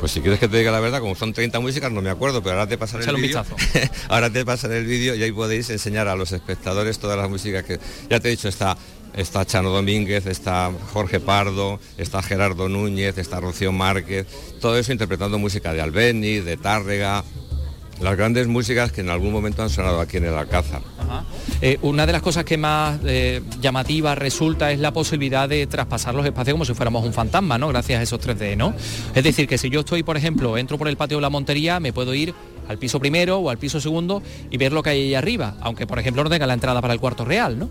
Pues si quieres que te diga la verdad, como son 30 músicas, no me acuerdo, pero ahora te pasaré el vídeo. *laughs* ahora te pasaré el vídeo y ahí podéis enseñar a los espectadores todas las músicas que ya te he dicho, está está Chano Domínguez, está Jorge Pardo, está Gerardo Núñez, está Rocío Márquez, todo eso interpretando música de Albeni, de Tárrega, las grandes músicas que en algún momento han sonado aquí en el Alcázar. Eh, una de las cosas que más eh, llamativa resulta es la posibilidad de traspasar los espacios como si fuéramos un fantasma, ¿no? Gracias a esos 3D, ¿no? Es decir, que si yo estoy, por ejemplo, entro por el patio de la Montería, me puedo ir al piso primero o al piso segundo y ver lo que hay ahí arriba, aunque por ejemplo no tenga la entrada para el cuarto real, ¿no?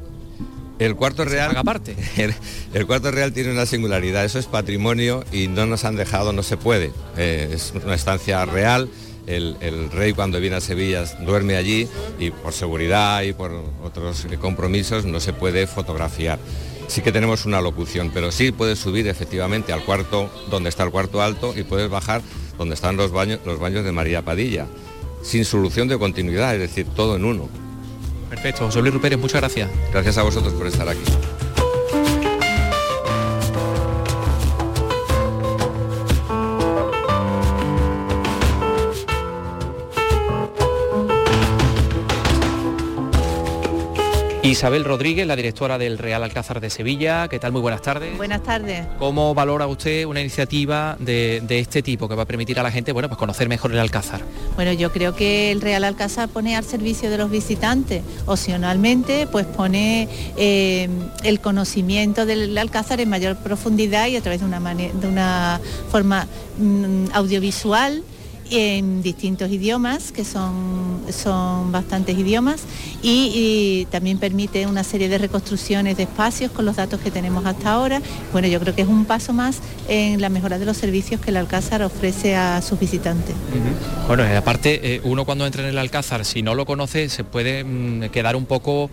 El cuarto real, aparte. *laughs* El, cuarto real tiene una singularidad, eso es patrimonio y no nos han dejado, no se puede. Eh, es una estancia real. El, rey cuando viene a Sevilla duerme allí y por seguridad y por otros compromisos no se puede fotografiar. Sí que tenemos una locución, pero sí puedes subir efectivamente al cuarto donde está el cuarto alto y puedes bajar donde están los baños, los baños de María Padilla, sin solución de continuidad, es decir, todo en uno. Perfecto, José Luis Rupérez, muchas gracias. Gracias a vosotros por estar aquí. Isabel Rodríguez, la directora del Real Alcázar de Sevilla. ¿Qué tal? Muy buenas tardes. Buenas tardes. ¿Cómo valora usted una iniciativa de, este tipo que va a permitir a la gente bueno, pues conocer mejor el Alcázar? Bueno, yo creo que el Real Alcázar pone al servicio de los visitantes. Opcionalmente, pues pone eh, el conocimiento del Alcázar en mayor profundidad y a través de una, de una forma mm, audiovisual en distintos idiomas, que son, son bastantes idiomas, y, también permite una serie de reconstrucciones de espacios con los datos que tenemos hasta ahora. Bueno, yo creo que es un paso más en la mejora de los servicios que el Alcázar ofrece a sus visitantes. Bueno, aparte, eh, uno cuando entra en el Alcázar, si no lo conoce, se puede mm, quedar un poco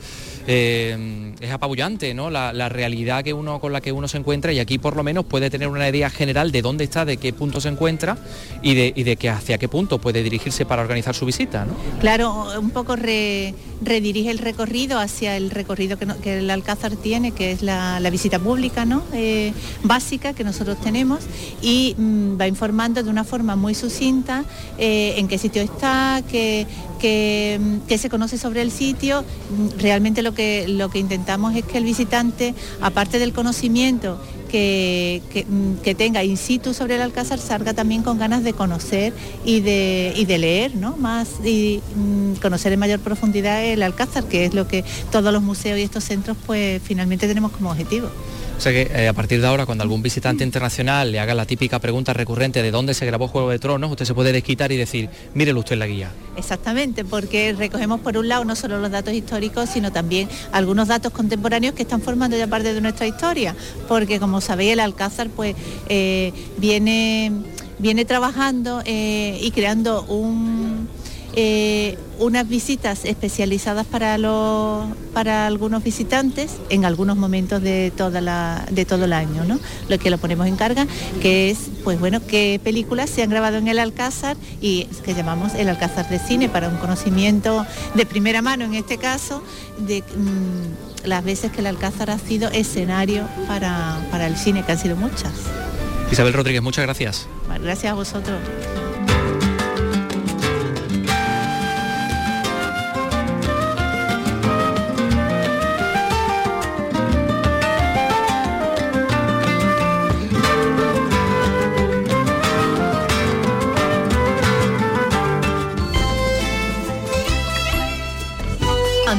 eh, es apabullante, ¿no? La, realidad que uno, con la que uno se encuentra y aquí por lo menos puede tener una idea general de dónde está, de qué punto se encuentra y de, y de que hacia qué punto puede dirigirse para organizar su visita, ¿no? Claro, un poco redirige el recorrido hacia el recorrido que, el Alcázar tiene, que es la, visita pública, ¿no? Eh, básica que nosotros tenemos y mm, va informando de una forma muy sucinta eh, en qué sitio está, qué, que, se conoce sobre el sitio, realmente lo que, lo que intentamos es que el visitante, aparte del conocimiento que, tenga in situ sobre el Alcázar, salga también con ganas de conocer y de, y de leer, ¿no? Más y mm, conocer en mayor profundidad el Alcázar, que es lo que todos los museos y estos centros pues finalmente tenemos como objetivo. O sea que eh, a partir de ahora, cuando algún visitante internacional le haga la típica pregunta recurrente de dónde se grabó Juego de Tronos, usted se puede desquitar y decir, mírelo usted en la guía. Exactamente, porque recogemos por un lado no solo los datos históricos, sino también algunos datos contemporáneos que están formando ya parte de nuestra historia, porque como sabéis el Alcázar pues eh, viene, viene trabajando eh, y creando un eh, unas visitas especializadas para, los, para algunos visitantes en algunos momentos de, toda la, de todo el año, ¿no? Lo que lo ponemos en carga, que es, pues bueno, qué películas se han grabado en el Alcázar y que llamamos el Alcázar de Cine para un conocimiento de primera mano, en este caso, de mm, las veces que el Alcázar ha sido escenario para, para el cine, que han sido muchas. Isabel Rodríguez, muchas gracias. Gracias a vosotros.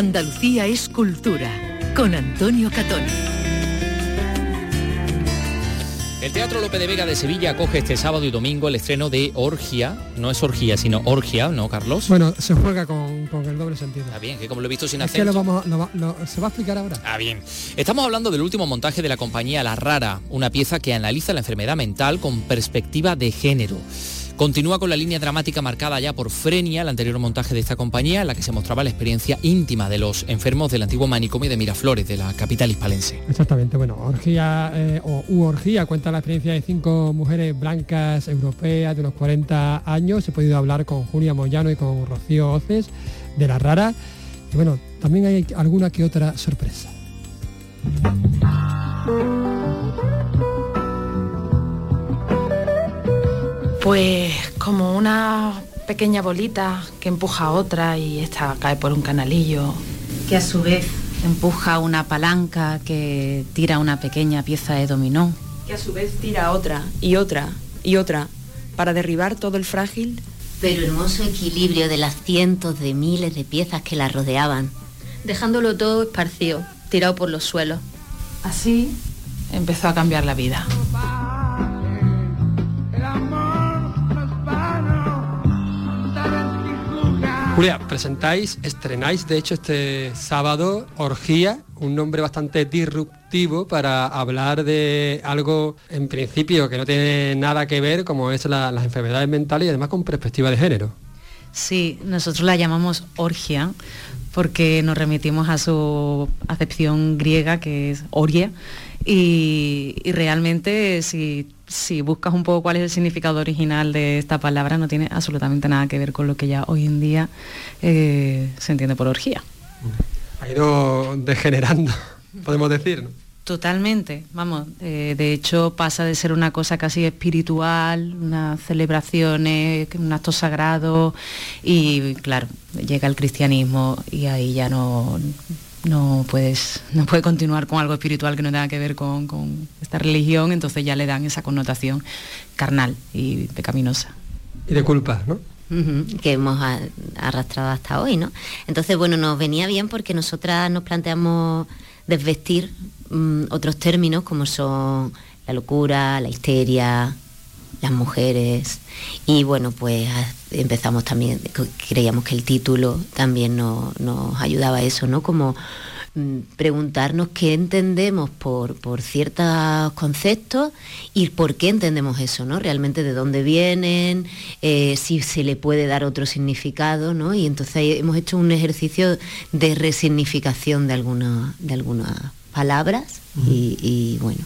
Andalucía es cultura, con Antonio Catón. El Teatro Lope de Vega de Sevilla acoge este sábado y domingo el estreno de Orgia, no es Orgia, sino Orgia, ¿no, Carlos? Bueno, se juega con, con el doble sentido. Está bien, que como lo he visto sin Es que acento. lo vamos, lo va- lo- se va a explicar ahora. Ah, bien. Estamos hablando del último montaje de la compañía La Rara, una pieza que analiza la enfermedad mental con perspectiva de género. Continúa con la línea dramática marcada ya por Frenia, el anterior montaje de esta compañía, en la que se mostraba la experiencia íntima de los enfermos del antiguo manicomio de Miraflores, de la capital hispalense. Exactamente, bueno, Orgía eh, o U Orgía cuenta la experiencia de cinco mujeres blancas europeas de unos 40 años. He podido hablar con Julia Moyano y con Rocío Oces de La Rara. Y bueno, también hay alguna que otra sorpresa. Pues como una pequeña bolita que empuja a otra y esta cae por un canalillo. que a su vez empuja una palanca que tira una pequeña pieza de dominó. que a su vez tira otra y otra y otra para derribar todo el frágil. Pero hermoso equilibrio de las cientos de miles de piezas que la rodeaban. Dejándolo todo esparcido, tirado por los suelos. Así empezó a cambiar la vida. Julia, presentáis, estrenáis de hecho este sábado Orgía, un nombre bastante disruptivo para hablar de algo en principio que no tiene nada que ver como es la- las enfermedades mentales y además con perspectiva de género. Sí, nosotros la llamamos orgia porque nos remitimos a su acepción griega que es orgia y, y realmente si, si buscas un poco cuál es el significado original de esta palabra no tiene absolutamente nada que ver con lo que ya hoy en día eh, se entiende por orgía. Ha ido degenerando, *laughs* podemos decir. ¿no? Totalmente, vamos, eh, de hecho pasa de ser una cosa casi espiritual, unas celebraciones, un acto sagrado y claro, llega el cristianismo y ahí ya no, no puedes, no puede continuar con algo espiritual que no tenga que ver con, con esta religión, entonces ya le dan esa connotación carnal y pecaminosa. Y de culpa, ¿no? Que hemos a- arrastrado hasta hoy, ¿no? Entonces, bueno, nos venía bien porque nosotras nos planteamos desvestir mm, otros términos como son la locura, la histeria, las mujeres y bueno, pues empezamos también, creíamos que el título también no- nos ayudaba a eso, ¿no? Como mm, preguntarnos qué entendemos por, por ciertos conceptos y por qué entendemos eso, ¿no? Realmente de dónde vienen, eh, si se le puede dar otro significado, ¿no? Y entonces hemos hecho un ejercicio de resignificación de algunas de algunas palabras y, y, bueno,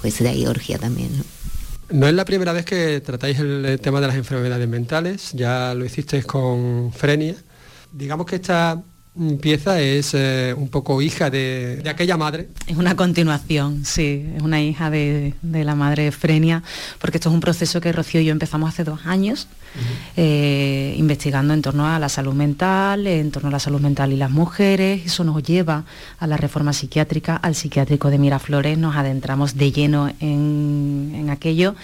pues de ahí orgía también, ¿no? No es la primera vez que tratáis el tema de las enfermedades mentales, ya lo hicisteis con Frenia. Digamos que esta pieza es eh, un poco hija de, de aquella madre. Es una continuación, sí, es una hija de, de la madre Frenia, porque esto es un proceso que Rocío y yo empezamos hace dos años, eh, investigando en torno a la salud mental, en torno a la salud mental y las mujeres. Eso nos lleva a la reforma psiquiátrica, al psiquiátrico de Miraflores, nos adentramos de lleno en, en aquello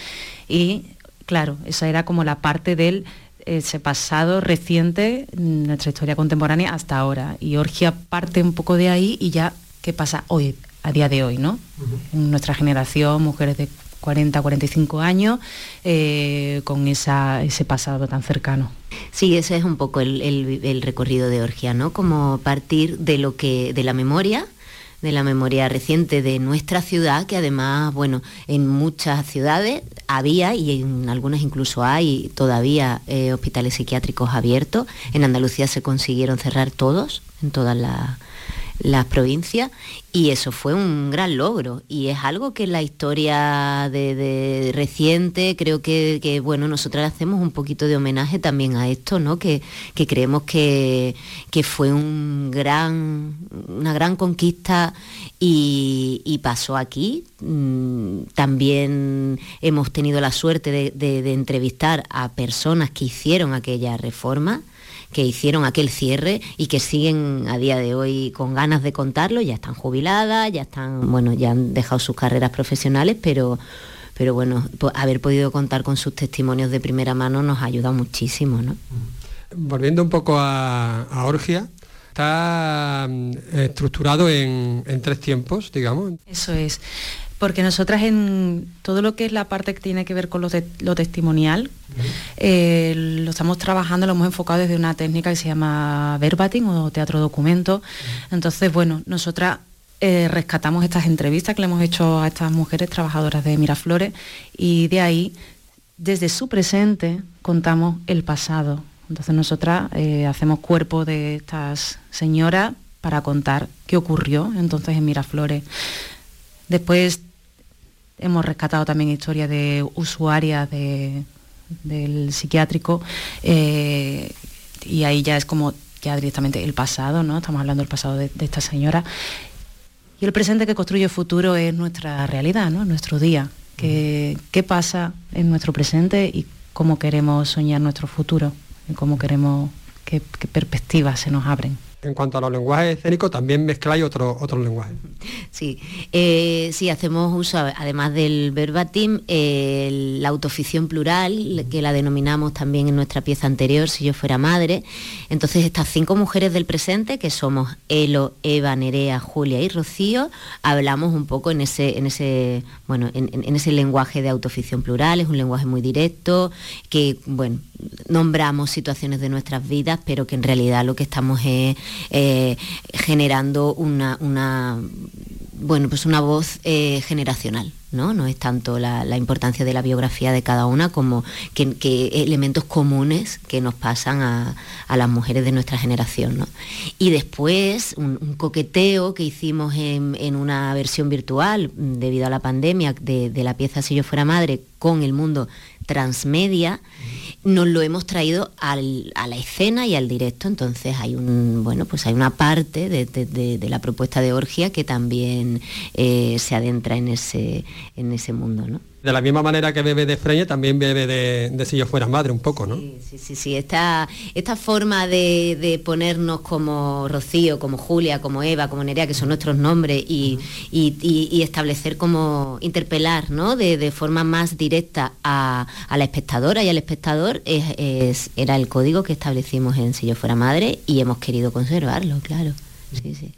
y claro, esa era como la parte del ese pasado reciente, nuestra historia contemporánea hasta ahora. Y Orgia parte un poco de ahí y ya qué pasa hoy, a día de hoy, ¿no? En nuestra generación, mujeres de 40, 45 años, eh, con esa, ese pasado tan cercano. Sí, ese es un poco el, el- el recorrido de Orgia, ¿no? Como partir de lo que, de la memoria, de la memoria reciente de nuestra ciudad, que además, bueno, en muchas ciudades había y en algunas incluso hay todavía eh, hospitales psiquiátricos abiertos. En Andalucía se consiguieron cerrar todos, en todas las las provincias y eso fue un gran logro. Y es algo que en la historia de, reciente creo que, bueno nosotras hacemos un poquito de homenaje también a esto no que, creemos que, fue un gran una gran conquista y, pasó aquí. Mm, también hemos tenido la suerte de entrevistar a personas que hicieron aquella reforma que hicieron aquel cierre y que siguen a día de hoy con ganas de contarlo, ya están jubiladas, ya están, bueno, ya han dejado sus carreras profesionales, pero pero bueno, haber podido contar con sus testimonios de primera mano nos ayuda muchísimo, ¿no? Volviendo un poco a, Orgia, está mm, estructurado en, en, tres tiempos, digamos. Eso es porque nosotras en todo lo que es la parte que tiene que ver con lo, testimonial, eh, lo estamos trabajando, lo hemos enfocado desde una técnica que se llama verbatim o teatro documento. Entonces, bueno, nosotras eh, rescatamos estas entrevistas que le hemos hecho a estas mujeres trabajadoras de Miraflores y de ahí, desde su presente, contamos el pasado. Entonces nosotras eh, hacemos cuerpo de estas señoras para contar qué ocurrió entonces en Miraflores. Después Hemos rescatado también historias de usuarias del psiquiátrico eh, y ahí ya es como ya directamente el pasado, ¿no? Estamos hablando del pasado de, esta señora. Y el presente que construye el futuro es nuestra realidad, ¿no? Nuestro día. ¿Qué, qué pasa en nuestro presente y cómo queremos soñar nuestro futuro? Cómo queremos, qué perspectivas se nos abren en cuanto a los lenguajes escénicos, también mezcláis otros otro lenguajes. *laughs* Sí, eh, sí, hacemos uso, además del verbatim, la autoficción plural, que la denominamos también en nuestra pieza anterior, Si yo fuera madre. Entonces, estas cinco mujeres del presente, que somos Elo, Eva, Nerea, Julia y Rocío, hablamos un poco en ese, en ese, bueno, en ese lenguaje de autoficción plural, es un lenguaje muy directo, que, bueno, nombramos situaciones de nuestras vidas, pero que en realidad lo que estamos es eh, generando una, bueno, pues una voz eh, generacional. ¿no? No es tanto la, importancia de la biografía de cada una como que, elementos comunes que nos pasan a, las mujeres de nuestra generación. Y después un, coqueteo que hicimos en, una versión virtual debido a la pandemia de, de la pieza Si yo fuera madre con el mundo transmedia nos lo hemos traído a la escena y al directo, entonces hay un bueno pues hay una parte de, la propuesta de Orgia que también eh, se adentra en ese en ese mundo, ¿no? De la misma manera que bebe de Freña, también bebe de, si yo fuera madre, un poco, ¿no? Sí, sí, sí, Esta, esta forma de, ponernos como Rocío, como Julia, como Eva, como Nerea, que son nuestros nombres, y, establecer como interpelar, ¿no? De, forma más directa a, la espectadora y al espectador, es, era el código que establecimos en Si fuera madre y hemos querido conservarlo, claro. Sí, sí.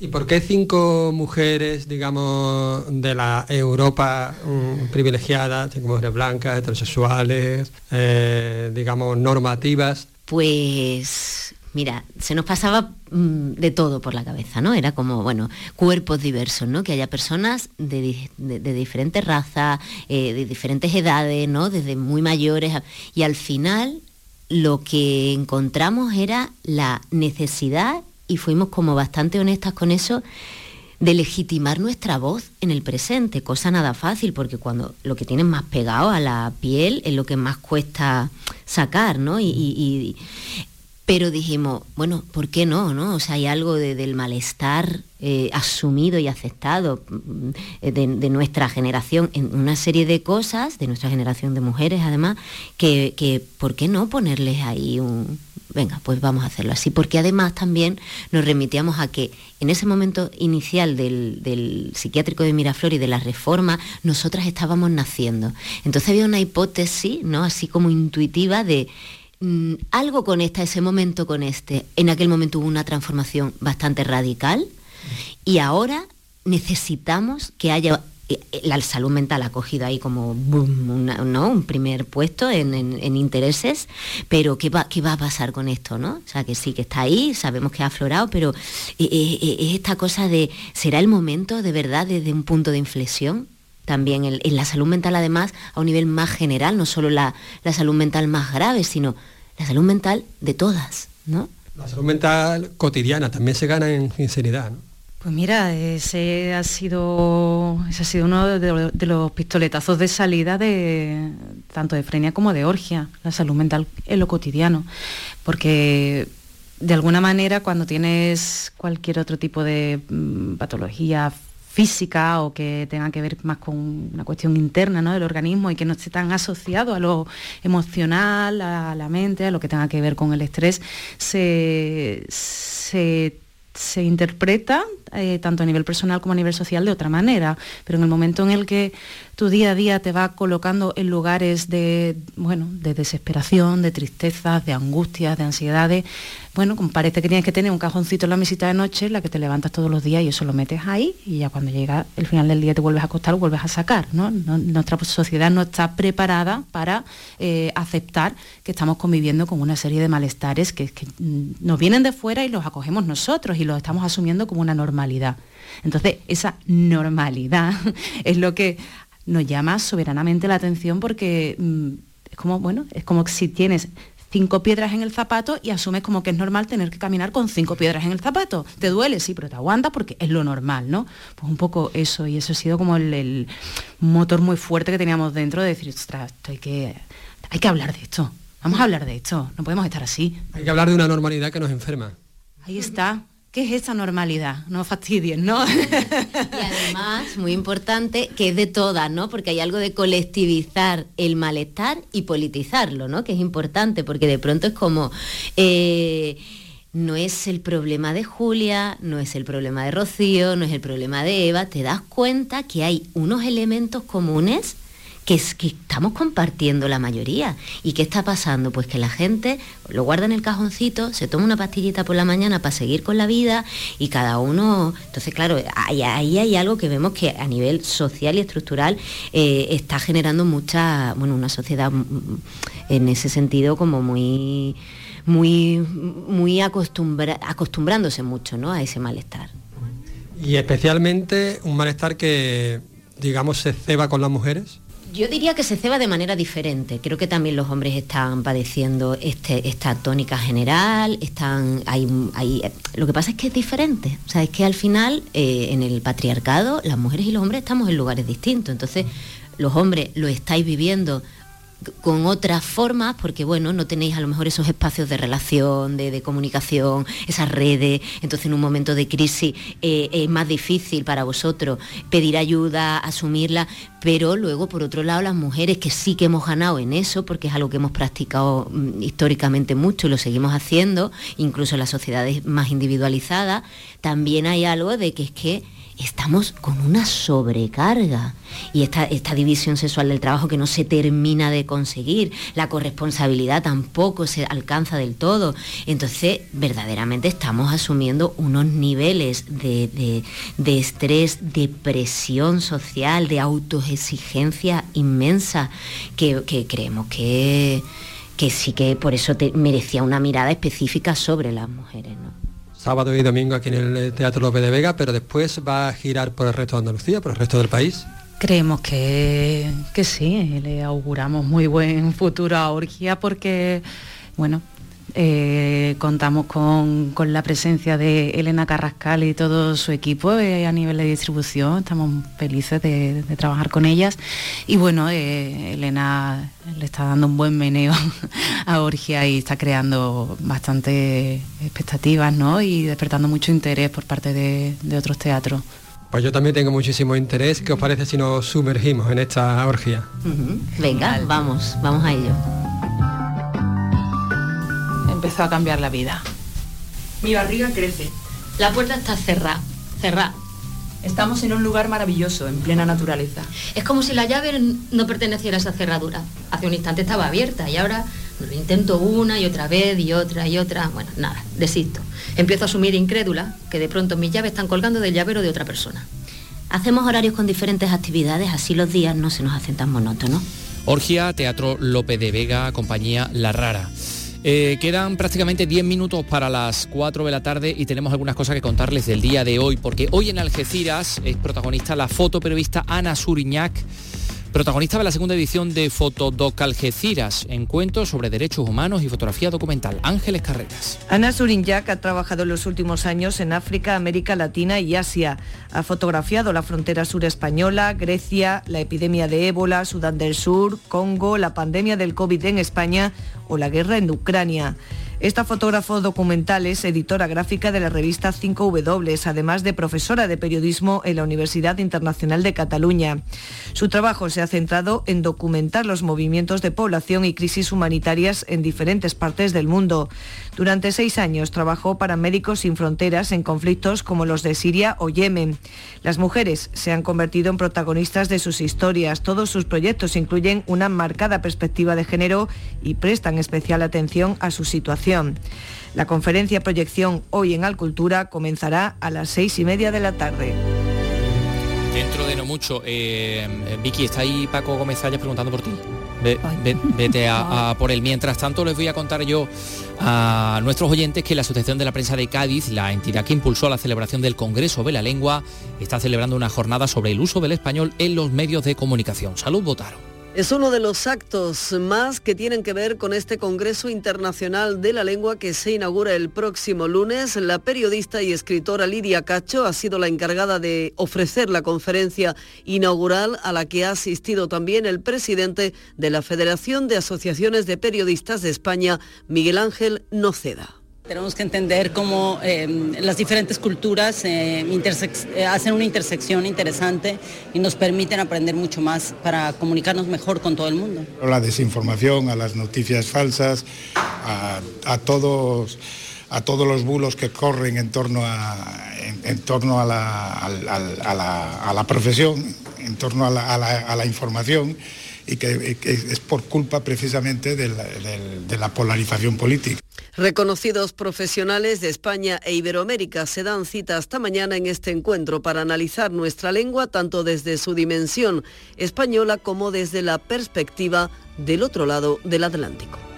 ¿Y por qué cinco mujeres, digamos, de la Europa mm, privilegiada, cinco mujeres blancas, heterosexuales, eh, digamos, normativas? Pues Mira, se nos pasaba mm, de todo por la cabeza, ¿no? Era como, bueno, cuerpos diversos, ¿no? Que haya personas de, diferentes razas, eh, de diferentes edades, ¿no? Desde muy mayores. Y al final lo que encontramos era la necesidad y fuimos como bastante honestas con eso de legitimar nuestra voz en el presente, cosa nada fácil, porque cuando lo que tienes más pegado a la piel es lo que más cuesta sacar, ¿no? Y, pero dijimos, bueno, ¿por qué no? no? O sea, hay algo del malestar eh, asumido y aceptado mm, de, nuestra generación en una serie de cosas, de nuestra generación de mujeres además, que, que ¿por qué no ponerles ahí un, venga, pues vamos a hacerlo así, porque además también nos remitíamos a que en ese momento inicial del, psiquiátrico de Miraflor y de la reforma, nosotras estábamos naciendo. Entonces había una hipótesis, ¿no? Así como intuitiva de mm, algo conecta ese momento con este. En aquel momento hubo una transformación bastante radical y ahora necesitamos que haya la salud mental ha cogido ahí como un primer puesto en, intereses, pero ¿qué va, ¿qué va a pasar con esto? ¿no? O sea, que sí, que está ahí, sabemos que ha aflorado, pero eh, eh, eh, es esta cosa de, ¿será el momento de verdad desde un punto de inflexión? También en, la salud mental, además, a un nivel más general, no solo la, salud mental más grave, sino la salud mental de todas, ¿no? La salud mental cotidiana también se gana en sinceridad, ¿no? Pues mira, ese ha sido, ese ha sido uno de, los pistoletazos de salida de tanto de Frenia como de Orgia, la salud mental en lo cotidiano. Porque de alguna manera cuando tienes cualquier otro tipo de mm, patología física o que tenga que ver más con una cuestión interna del organismo y que no esté tan asociado a lo emocional, a la mente, a lo que tenga que ver con el estrés, se, se se interpreta eh, tanto a nivel personal como a nivel social de otra manera, pero en el momento en el que tu día a día te va colocando en lugares de, bueno, de desesperación, de tristezas, de angustias, de ansiedades, bueno, parece que tienes que tener un cajoncito en la mesita de noche, la que te levantas todos los días y eso lo metes ahí y ya cuando llega el final del día te vuelves a acostar, vuelves a sacar, ¿no? nuestra sociedad no está preparada para eh, aceptar que estamos conviviendo con una serie de malestares que, que nos vienen de fuera y los acogemos nosotros y los estamos asumiendo como una normalidad. Entonces, esa normalidad *laughs* es lo que nos llama soberanamente la atención porque mm, es como, bueno, es como si tienes cinco piedras en el zapato y asumes como que es normal tener que caminar con cinco piedras en el zapato. Te duele, sí, pero te aguanta porque es lo normal, ¿no? Pues un poco eso, y eso ha sido como el, motor muy fuerte que teníamos dentro de decir, ostras, hay que, hay que hablar de esto. Vamos a hablar de esto, no podemos estar así. Hay que hablar de una normalidad que nos enferma. Ahí está, ¿Qué es esa normalidad? No fastidien, ¿no? Y además, muy importante, que es de todas, ¿no? Porque hay algo de colectivizar el malestar y politizarlo, ¿no? Que es importante, porque de pronto es como... Eh, no es el problema de Julia, no es el problema de Rocío, no es el problema de Eva, te das cuenta que hay unos elementos comunes que, es, que estamos compartiendo la mayoría. ¿Y qué está pasando? Pues que la gente lo guarda en el cajoncito, se toma una pastillita por la mañana para seguir con la vida y cada uno... Entonces, claro, ahí, hay algo que vemos que a nivel social y estructural eh, está generando mucha, bueno, una sociedad mm, mm, en ese sentido como muy muy, muy acostumbrándose mucho ¿no? a ese malestar. Y especialmente un malestar que, digamos, se ceba con las mujeres. Yo diría que se ceba de manera diferente. Creo que también los hombres están padeciendo este, esta tónica general, están hay, lo que pasa es que es diferente. O sea, es que al final eh, en el patriarcado las mujeres y los hombres estamos en lugares distintos. Entonces, los hombres lo estáis viviendo con otras formas, porque bueno, no tenéis a lo mejor esos espacios de relación, de, comunicación, esas redes, entonces en un momento de crisis eh, es más difícil para vosotros pedir ayuda, asumirla, pero luego por otro lado las mujeres que sí que hemos ganado en eso, porque es algo que hemos practicado mm, históricamente mucho y lo seguimos haciendo, incluso en las sociedades más individualizadas, también hay algo de que es que estamos con una sobrecarga y esta, esta, división sexual del trabajo que no se termina de conseguir, la corresponsabilidad tampoco se alcanza del todo. Entonces, verdaderamente estamos asumiendo unos niveles de, estrés, de presión social, de autoexigencia inmensa que, creemos que, que sí que por eso merecía una mirada específica sobre las mujeres. Sábado y domingo aquí en el Teatro López de Vega, pero después va a girar por el resto de Andalucía, por el resto del país. Creemos que, que sí, le auguramos muy buen futuro a Orgia porque, bueno, eh, contamos con, la presencia de Elena Carrascal y todo su equipo eh, a nivel de distribución. Estamos felices de, trabajar con ellas. Y bueno, eh, Elena le está dando un buen meneo *laughs* a Orgia y está creando bastante expectativas ¿no? y despertando mucho interés por parte de, otros teatros. Pues yo también tengo muchísimo interés. ¿Qué os parece si nos sumergimos en esta orgía? Venga, vamos, vamos a ello empezó a cambiar la vida. Mi barriga crece. La puerta está cerrada, cerrada. Estamos en un lugar maravilloso, en plena naturaleza. Es como si la llave no perteneciera a esa cerradura. Hace un instante estaba abierta y ahora lo intento una y otra vez y otra y otra. Bueno, nada, desisto. Empiezo a asumir incrédula que de pronto mis llaves están colgando del llavero de otra persona. Hacemos horarios con diferentes actividades, así los días no se nos hacen tan monótonos. Orgia, Teatro López de Vega, compañía La Rara. Eh, quedan prácticamente 10 minutos para las 4 de la tarde y tenemos algunas cosas que contarles del día de hoy, porque hoy en Algeciras es protagonista la fotoperiodista Ana Suriñac Protagonista de la segunda edición de Fotodoc Algeciras, encuentro sobre derechos humanos y fotografía documental. Ángeles Carreras. Ana Surinjak ha trabajado en los últimos años en África, América Latina y Asia. Ha fotografiado la frontera sur española, Grecia, la epidemia de ébola, Sudán del Sur, Congo, la pandemia del COVID en España o la guerra en Ucrania. Esta fotógrafo documental es editora gráfica de la revista 5W, además de profesora de periodismo en la Universidad Internacional de Cataluña. Su trabajo se ha centrado en documentar los movimientos de población y crisis humanitarias en diferentes partes del mundo. Durante seis años trabajó para Médicos Sin Fronteras en conflictos como los de Siria o Yemen. Las mujeres se han convertido en protagonistas de sus historias. Todos sus proyectos incluyen una marcada perspectiva de género y prestan especial atención a su situación. La conferencia Proyección Hoy en Alcultura comenzará a las seis y media de la tarde. Dentro de no mucho, eh, Vicky, está ahí Paco Gómez preguntando por ti. Vete a, por él. Mientras tanto, les voy a contar yo a nuestros oyentes que la Asociación de la Prensa de Cádiz, la entidad que impulsó la celebración del Congreso de la Lengua, está celebrando una jornada sobre el uso del español en los medios de comunicación. Salud, votaron. Es uno de los actos más que tienen que ver con este Congreso Internacional de la Lengua que se inaugura el próximo lunes. La periodista y escritora Lidia Cacho ha sido la encargada de ofrecer la conferencia inaugural a la que ha asistido también el presidente de la Federación de Asociaciones de Periodistas de España, Miguel Ángel Noceda. Tenemos que entender cómo em, las diferentes culturas eh, eh, hacen una intersección interesante y nos permiten aprender mucho más para comunicarnos mejor con todo el mundo. La desinformación, a las noticias falsas, a, todos a todos los bulos que corren en torno a, en, torno a la, profesión, en torno a la, información y que, es por culpa precisamente de la polarización política. Reconocidos profesionales de España e Iberoamérica se dan cita esta mañana en este encuentro para analizar nuestra lengua tanto desde su dimensión española como desde la perspectiva del otro lado del Atlántico.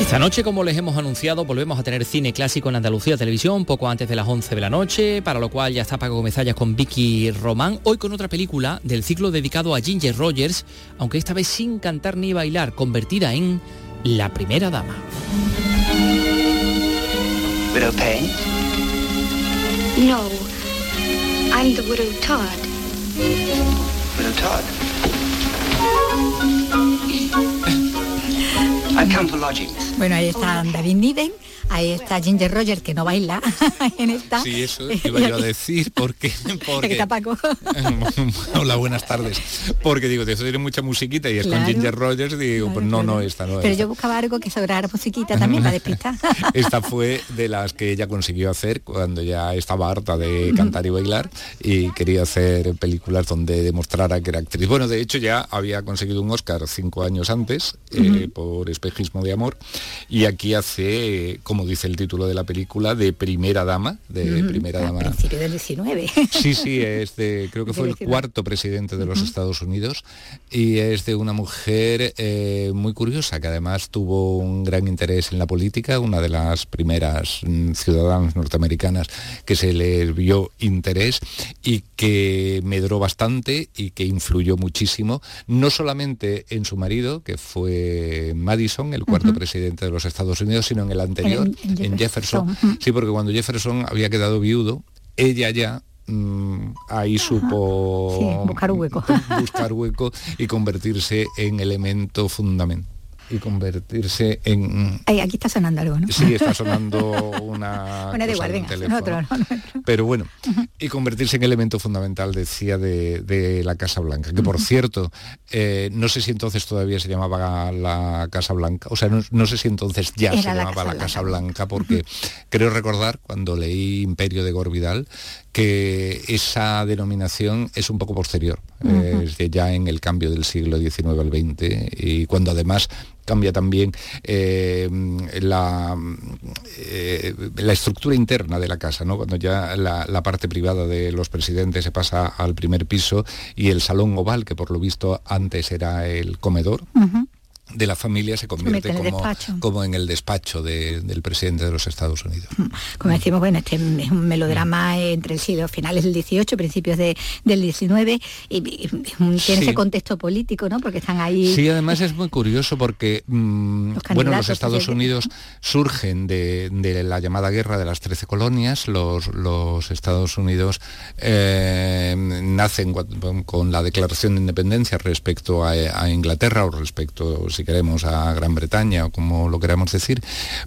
Esta noche, como les hemos anunciado, volvemos a tener cine clásico en Andalucía Televisión, poco antes de las 11 de la noche, para lo cual ya está Paco Gomezallas con Vicky Román, hoy con otra película del ciclo dedicado a Ginger Rogers, aunque esta vez sin cantar ni bailar, convertida en La Primera Dama. Widow Payne? No, I'm the Widow Todd. Widow Todd? *laughs* Bueno, ahí está David Niven, ahí está Ginger Rogers que no baila *laughs* en esta. Sí, eso iba yo a decir porque... *laughs* porque... está Paco. *laughs* Hola, buenas tardes. Porque digo, eso tiene mucha musiquita y es con Ginger Rogers, digo, pues no, no, esta no Pero yo buscaba algo que sobrara musiquita también para despistar. esta fue de las que ella consiguió hacer cuando ya estaba harta de cantar y bailar y quería hacer películas donde demostrara que era actriz. Bueno, de hecho ya había conseguido un Oscar cinco años antes eh, por Espejismo de Amor y aquí hace, como dice el título de la película, de primera dama, de primera dama. principio del 19. Sí, sí, es de, creo que fue el cuarto presidente de los Estados Unidos y es de una mujer eh, muy curiosa que además tuvo un gran interés en la política, una de las primeras mm, ciudadanas norteamericanas que se le vio interés y que medró bastante y que influyó muchísimo, no solamente en su marido, que fue Madison, el cuarto presidente de los Estados Unidos, sino en el anterior, en, Jefferson. Sí, porque cuando Jefferson había quedado viudo, ella ya mm, ahí supo buscar hueco. *laughs* buscar hueco y convertirse en elemento fundamental y convertirse en... aquí está sonando algo, ¿no? Sí, está sonando una... *laughs* bueno, de Pero bueno, *laughs* y convertirse en elemento fundamental, decía, de, la Casa Blanca. Que por cierto, eh, no sé si entonces todavía se llamaba la Casa Blanca, o sea, no, sé si entonces ya se llamaba la Casa Blanca, porque creo recordar, cuando leí Imperio de Gorvidal, que esa denominación es un poco posterior, es ya en el cambio del siglo XIX al XX y cuando además cambia también eh, la, eh, la, estructura interna de la casa, ¿no? cuando ya la, parte privada de los presidentes se pasa al primer piso y el salón oval, que por lo visto antes era el comedor de la familia se convierte como, como, en el despacho del presidente de los Estados Unidos. Como decimos, bueno, este es un melodrama entre sí, finales del 18, principios de, del 19, y, tiene ese contexto político, ¿no? Porque están ahí... Sí, además es muy curioso porque, mm, bueno, los Estados Unidos surgen de, la llamada guerra de las 13 colonias, los, los Estados Unidos eh, nacen con la declaración de independencia respecto a, Inglaterra o respecto, si queremos, a Gran Bretaña o como lo queramos decir,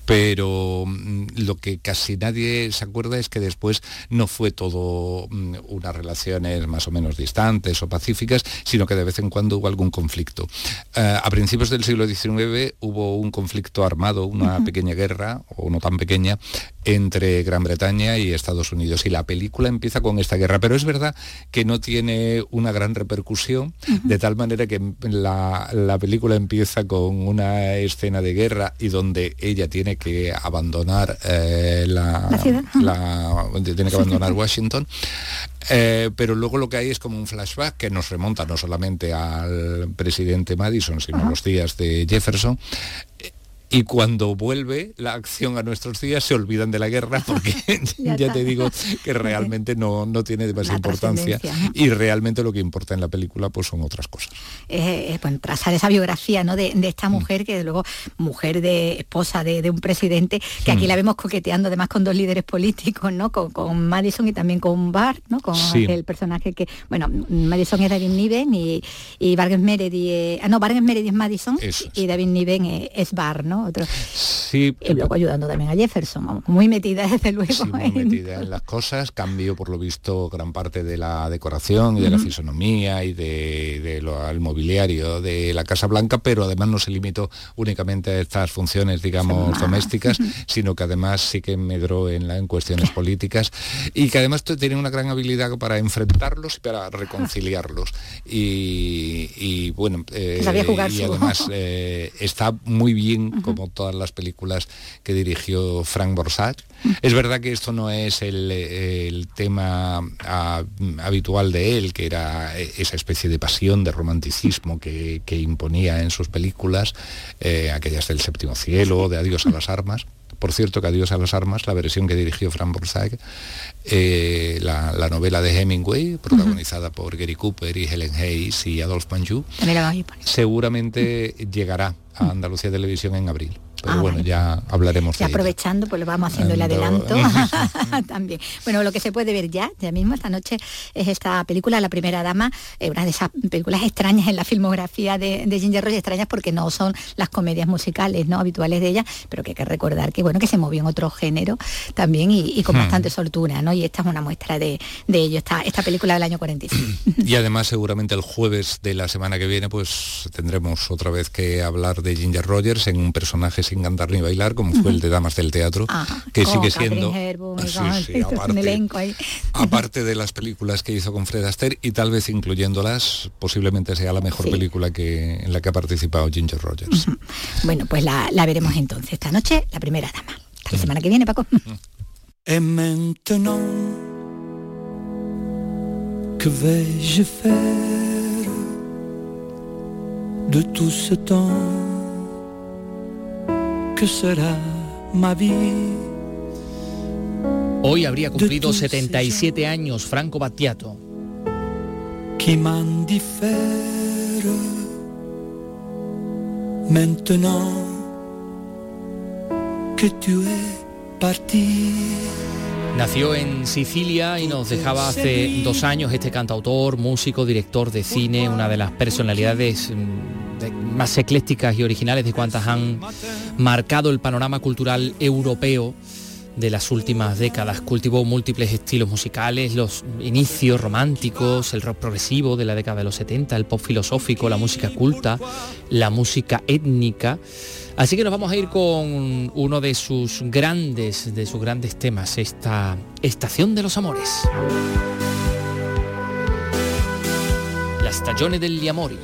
pero mm, lo que casi nadie se acuerda es que después no fue todo mm, unas relaciones más o menos distantes o pacíficas, sino que de vez en cuando hubo algún conflicto. Eh, a principios del siglo XIX hubo un conflicto armado, una pequeña guerra, o no tan pequeña, entre Gran Bretaña y Estados Unidos. Y la película empieza con esta guerra, pero es verdad que no tiene una gran repercusión, de tal manera que la, película empieza con una escena de guerra y donde ella tiene que abandonar eh, la, tiene que abandonar Washington. Eh, pero luego lo que hay es como un flashback que nos remonta no solamente al presidente Madison, sino a los días de Jefferson, y cuando vuelve la acción a nuestros días se olvidan de la guerra porque *laughs* *laughs* ya, te digo que realmente no, no tiene demasiada importancia y realmente lo que importa en la película pues son otras cosas. Eh, eh pues, trazar esa biografía ¿no? de, esta mm. mujer que luego mujer de esposa de, un presidente que aquí mm. la vemos coqueteando además con dos líderes políticos, ¿no? Con, Madison y también con Bart, ¿no? Con el personaje que, bueno, Madison es David Niven y, y Vargas Meredith, ah, no, Vargas Meredith es Madison y David Niven es, Bart, ¿no? Sí. Y luego ayudando también a Jefferson, muy metida desde luego. muy en... metida en las cosas, cambió por lo visto gran parte de la decoración y de la fisonomía y de, lo, mobiliario de la Casa Blanca, pero además no se limitó únicamente a estas funciones, digamos, domésticas, *laughs* sino que además sí que medró en, la, en cuestiones políticas y que además tiene una gran habilidad para enfrentarlos y para reconciliarlos. Y, bueno, eh, y además *laughs* eh, está muy bien como todas las películas que dirigió Frank Borzage. Es verdad que esto no es el, tema ah, habitual de él, que era esa especie de pasión, de romanticismo que, imponía en sus películas, eh, aquellas del séptimo cielo, de Adiós a las armas. Por cierto, que Adiós a las armas, la versión que dirigió Frank Borzage, eh, la, novela de Hemingway, protagonizada por Gary Cooper y Helen Hayes y Adolphe Manjou, seguramente llegará a Andalucía Televisión en abril. Pero ah, bueno, ya hablaremos. Y aprovechando, pues lo vamos haciendo el adelanto *laughs* *laughs* también. Bueno, lo que se puede ver ya, ya mismo esta noche, es esta película, La Primera Dama, eh, una de esas películas extrañas en la filmografía de, Ginger Rogers, extrañas porque no son las comedias musicales no habituales de ella, pero que hay que recordar que bueno, que se movió en otro género también y, con hmm. bastante soltura, ¿no? Y esta es una muestra de, ello, esta, esta película del año 45. *clears throat* y además seguramente el jueves de la semana que viene pues tendremos otra vez que hablar de Ginger Rogers en un personaje sin cantar ni bailar, como fue el de Damas del Teatro, ah, que sigue siendo... aparte, de las películas que hizo con Fred Astaire y tal vez incluyéndolas, posiblemente sea la mejor película que, en la que ha participado Ginger Rogers. Bueno, pues la, veremos entonces esta noche, la primera dama. la semana que viene, Paco. que vais-je faire de tout ce temps será Hoy habría cumplido 77 años Franco Battiato. maintenant que tu Nació en Sicilia y nos dejaba hace dos años este cantautor, músico, director de cine, una de las personalidades mm, más eclécticas y originales de cuantas han marcado el panorama cultural europeo de las últimas décadas. Cultivó múltiples estilos musicales, los inicios románticos, el rock progresivo de la década de los 70, el pop filosófico, la música culta, la música étnica. Así que nos vamos a ir con uno de sus grandes, de sus grandes temas, esta Estación de los Amores. La stagione degli amori.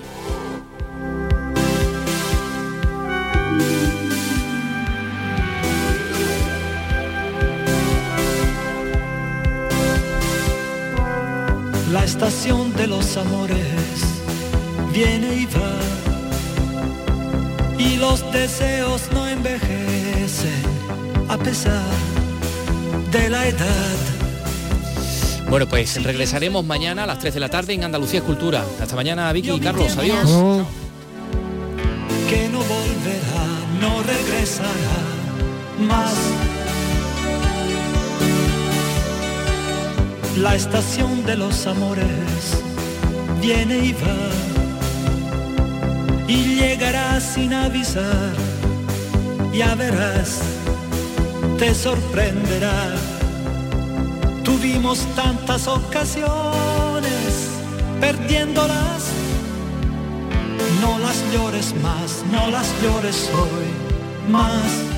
La estación de los amores viene y va y los deseos no envejecen a pesar de la edad. Bueno, pues regresaremos mañana a las 3 de la tarde en Andalucía Escultura. Hasta mañana, Vicky y Carlos. Adiós. Que no volverá, no regresará más. La estación de los amores viene y va y llegará sin avisar. Ya verás, te sorprenderá. Tuvimos tantas ocasiones perdiéndolas. No las llores más, no las llores hoy más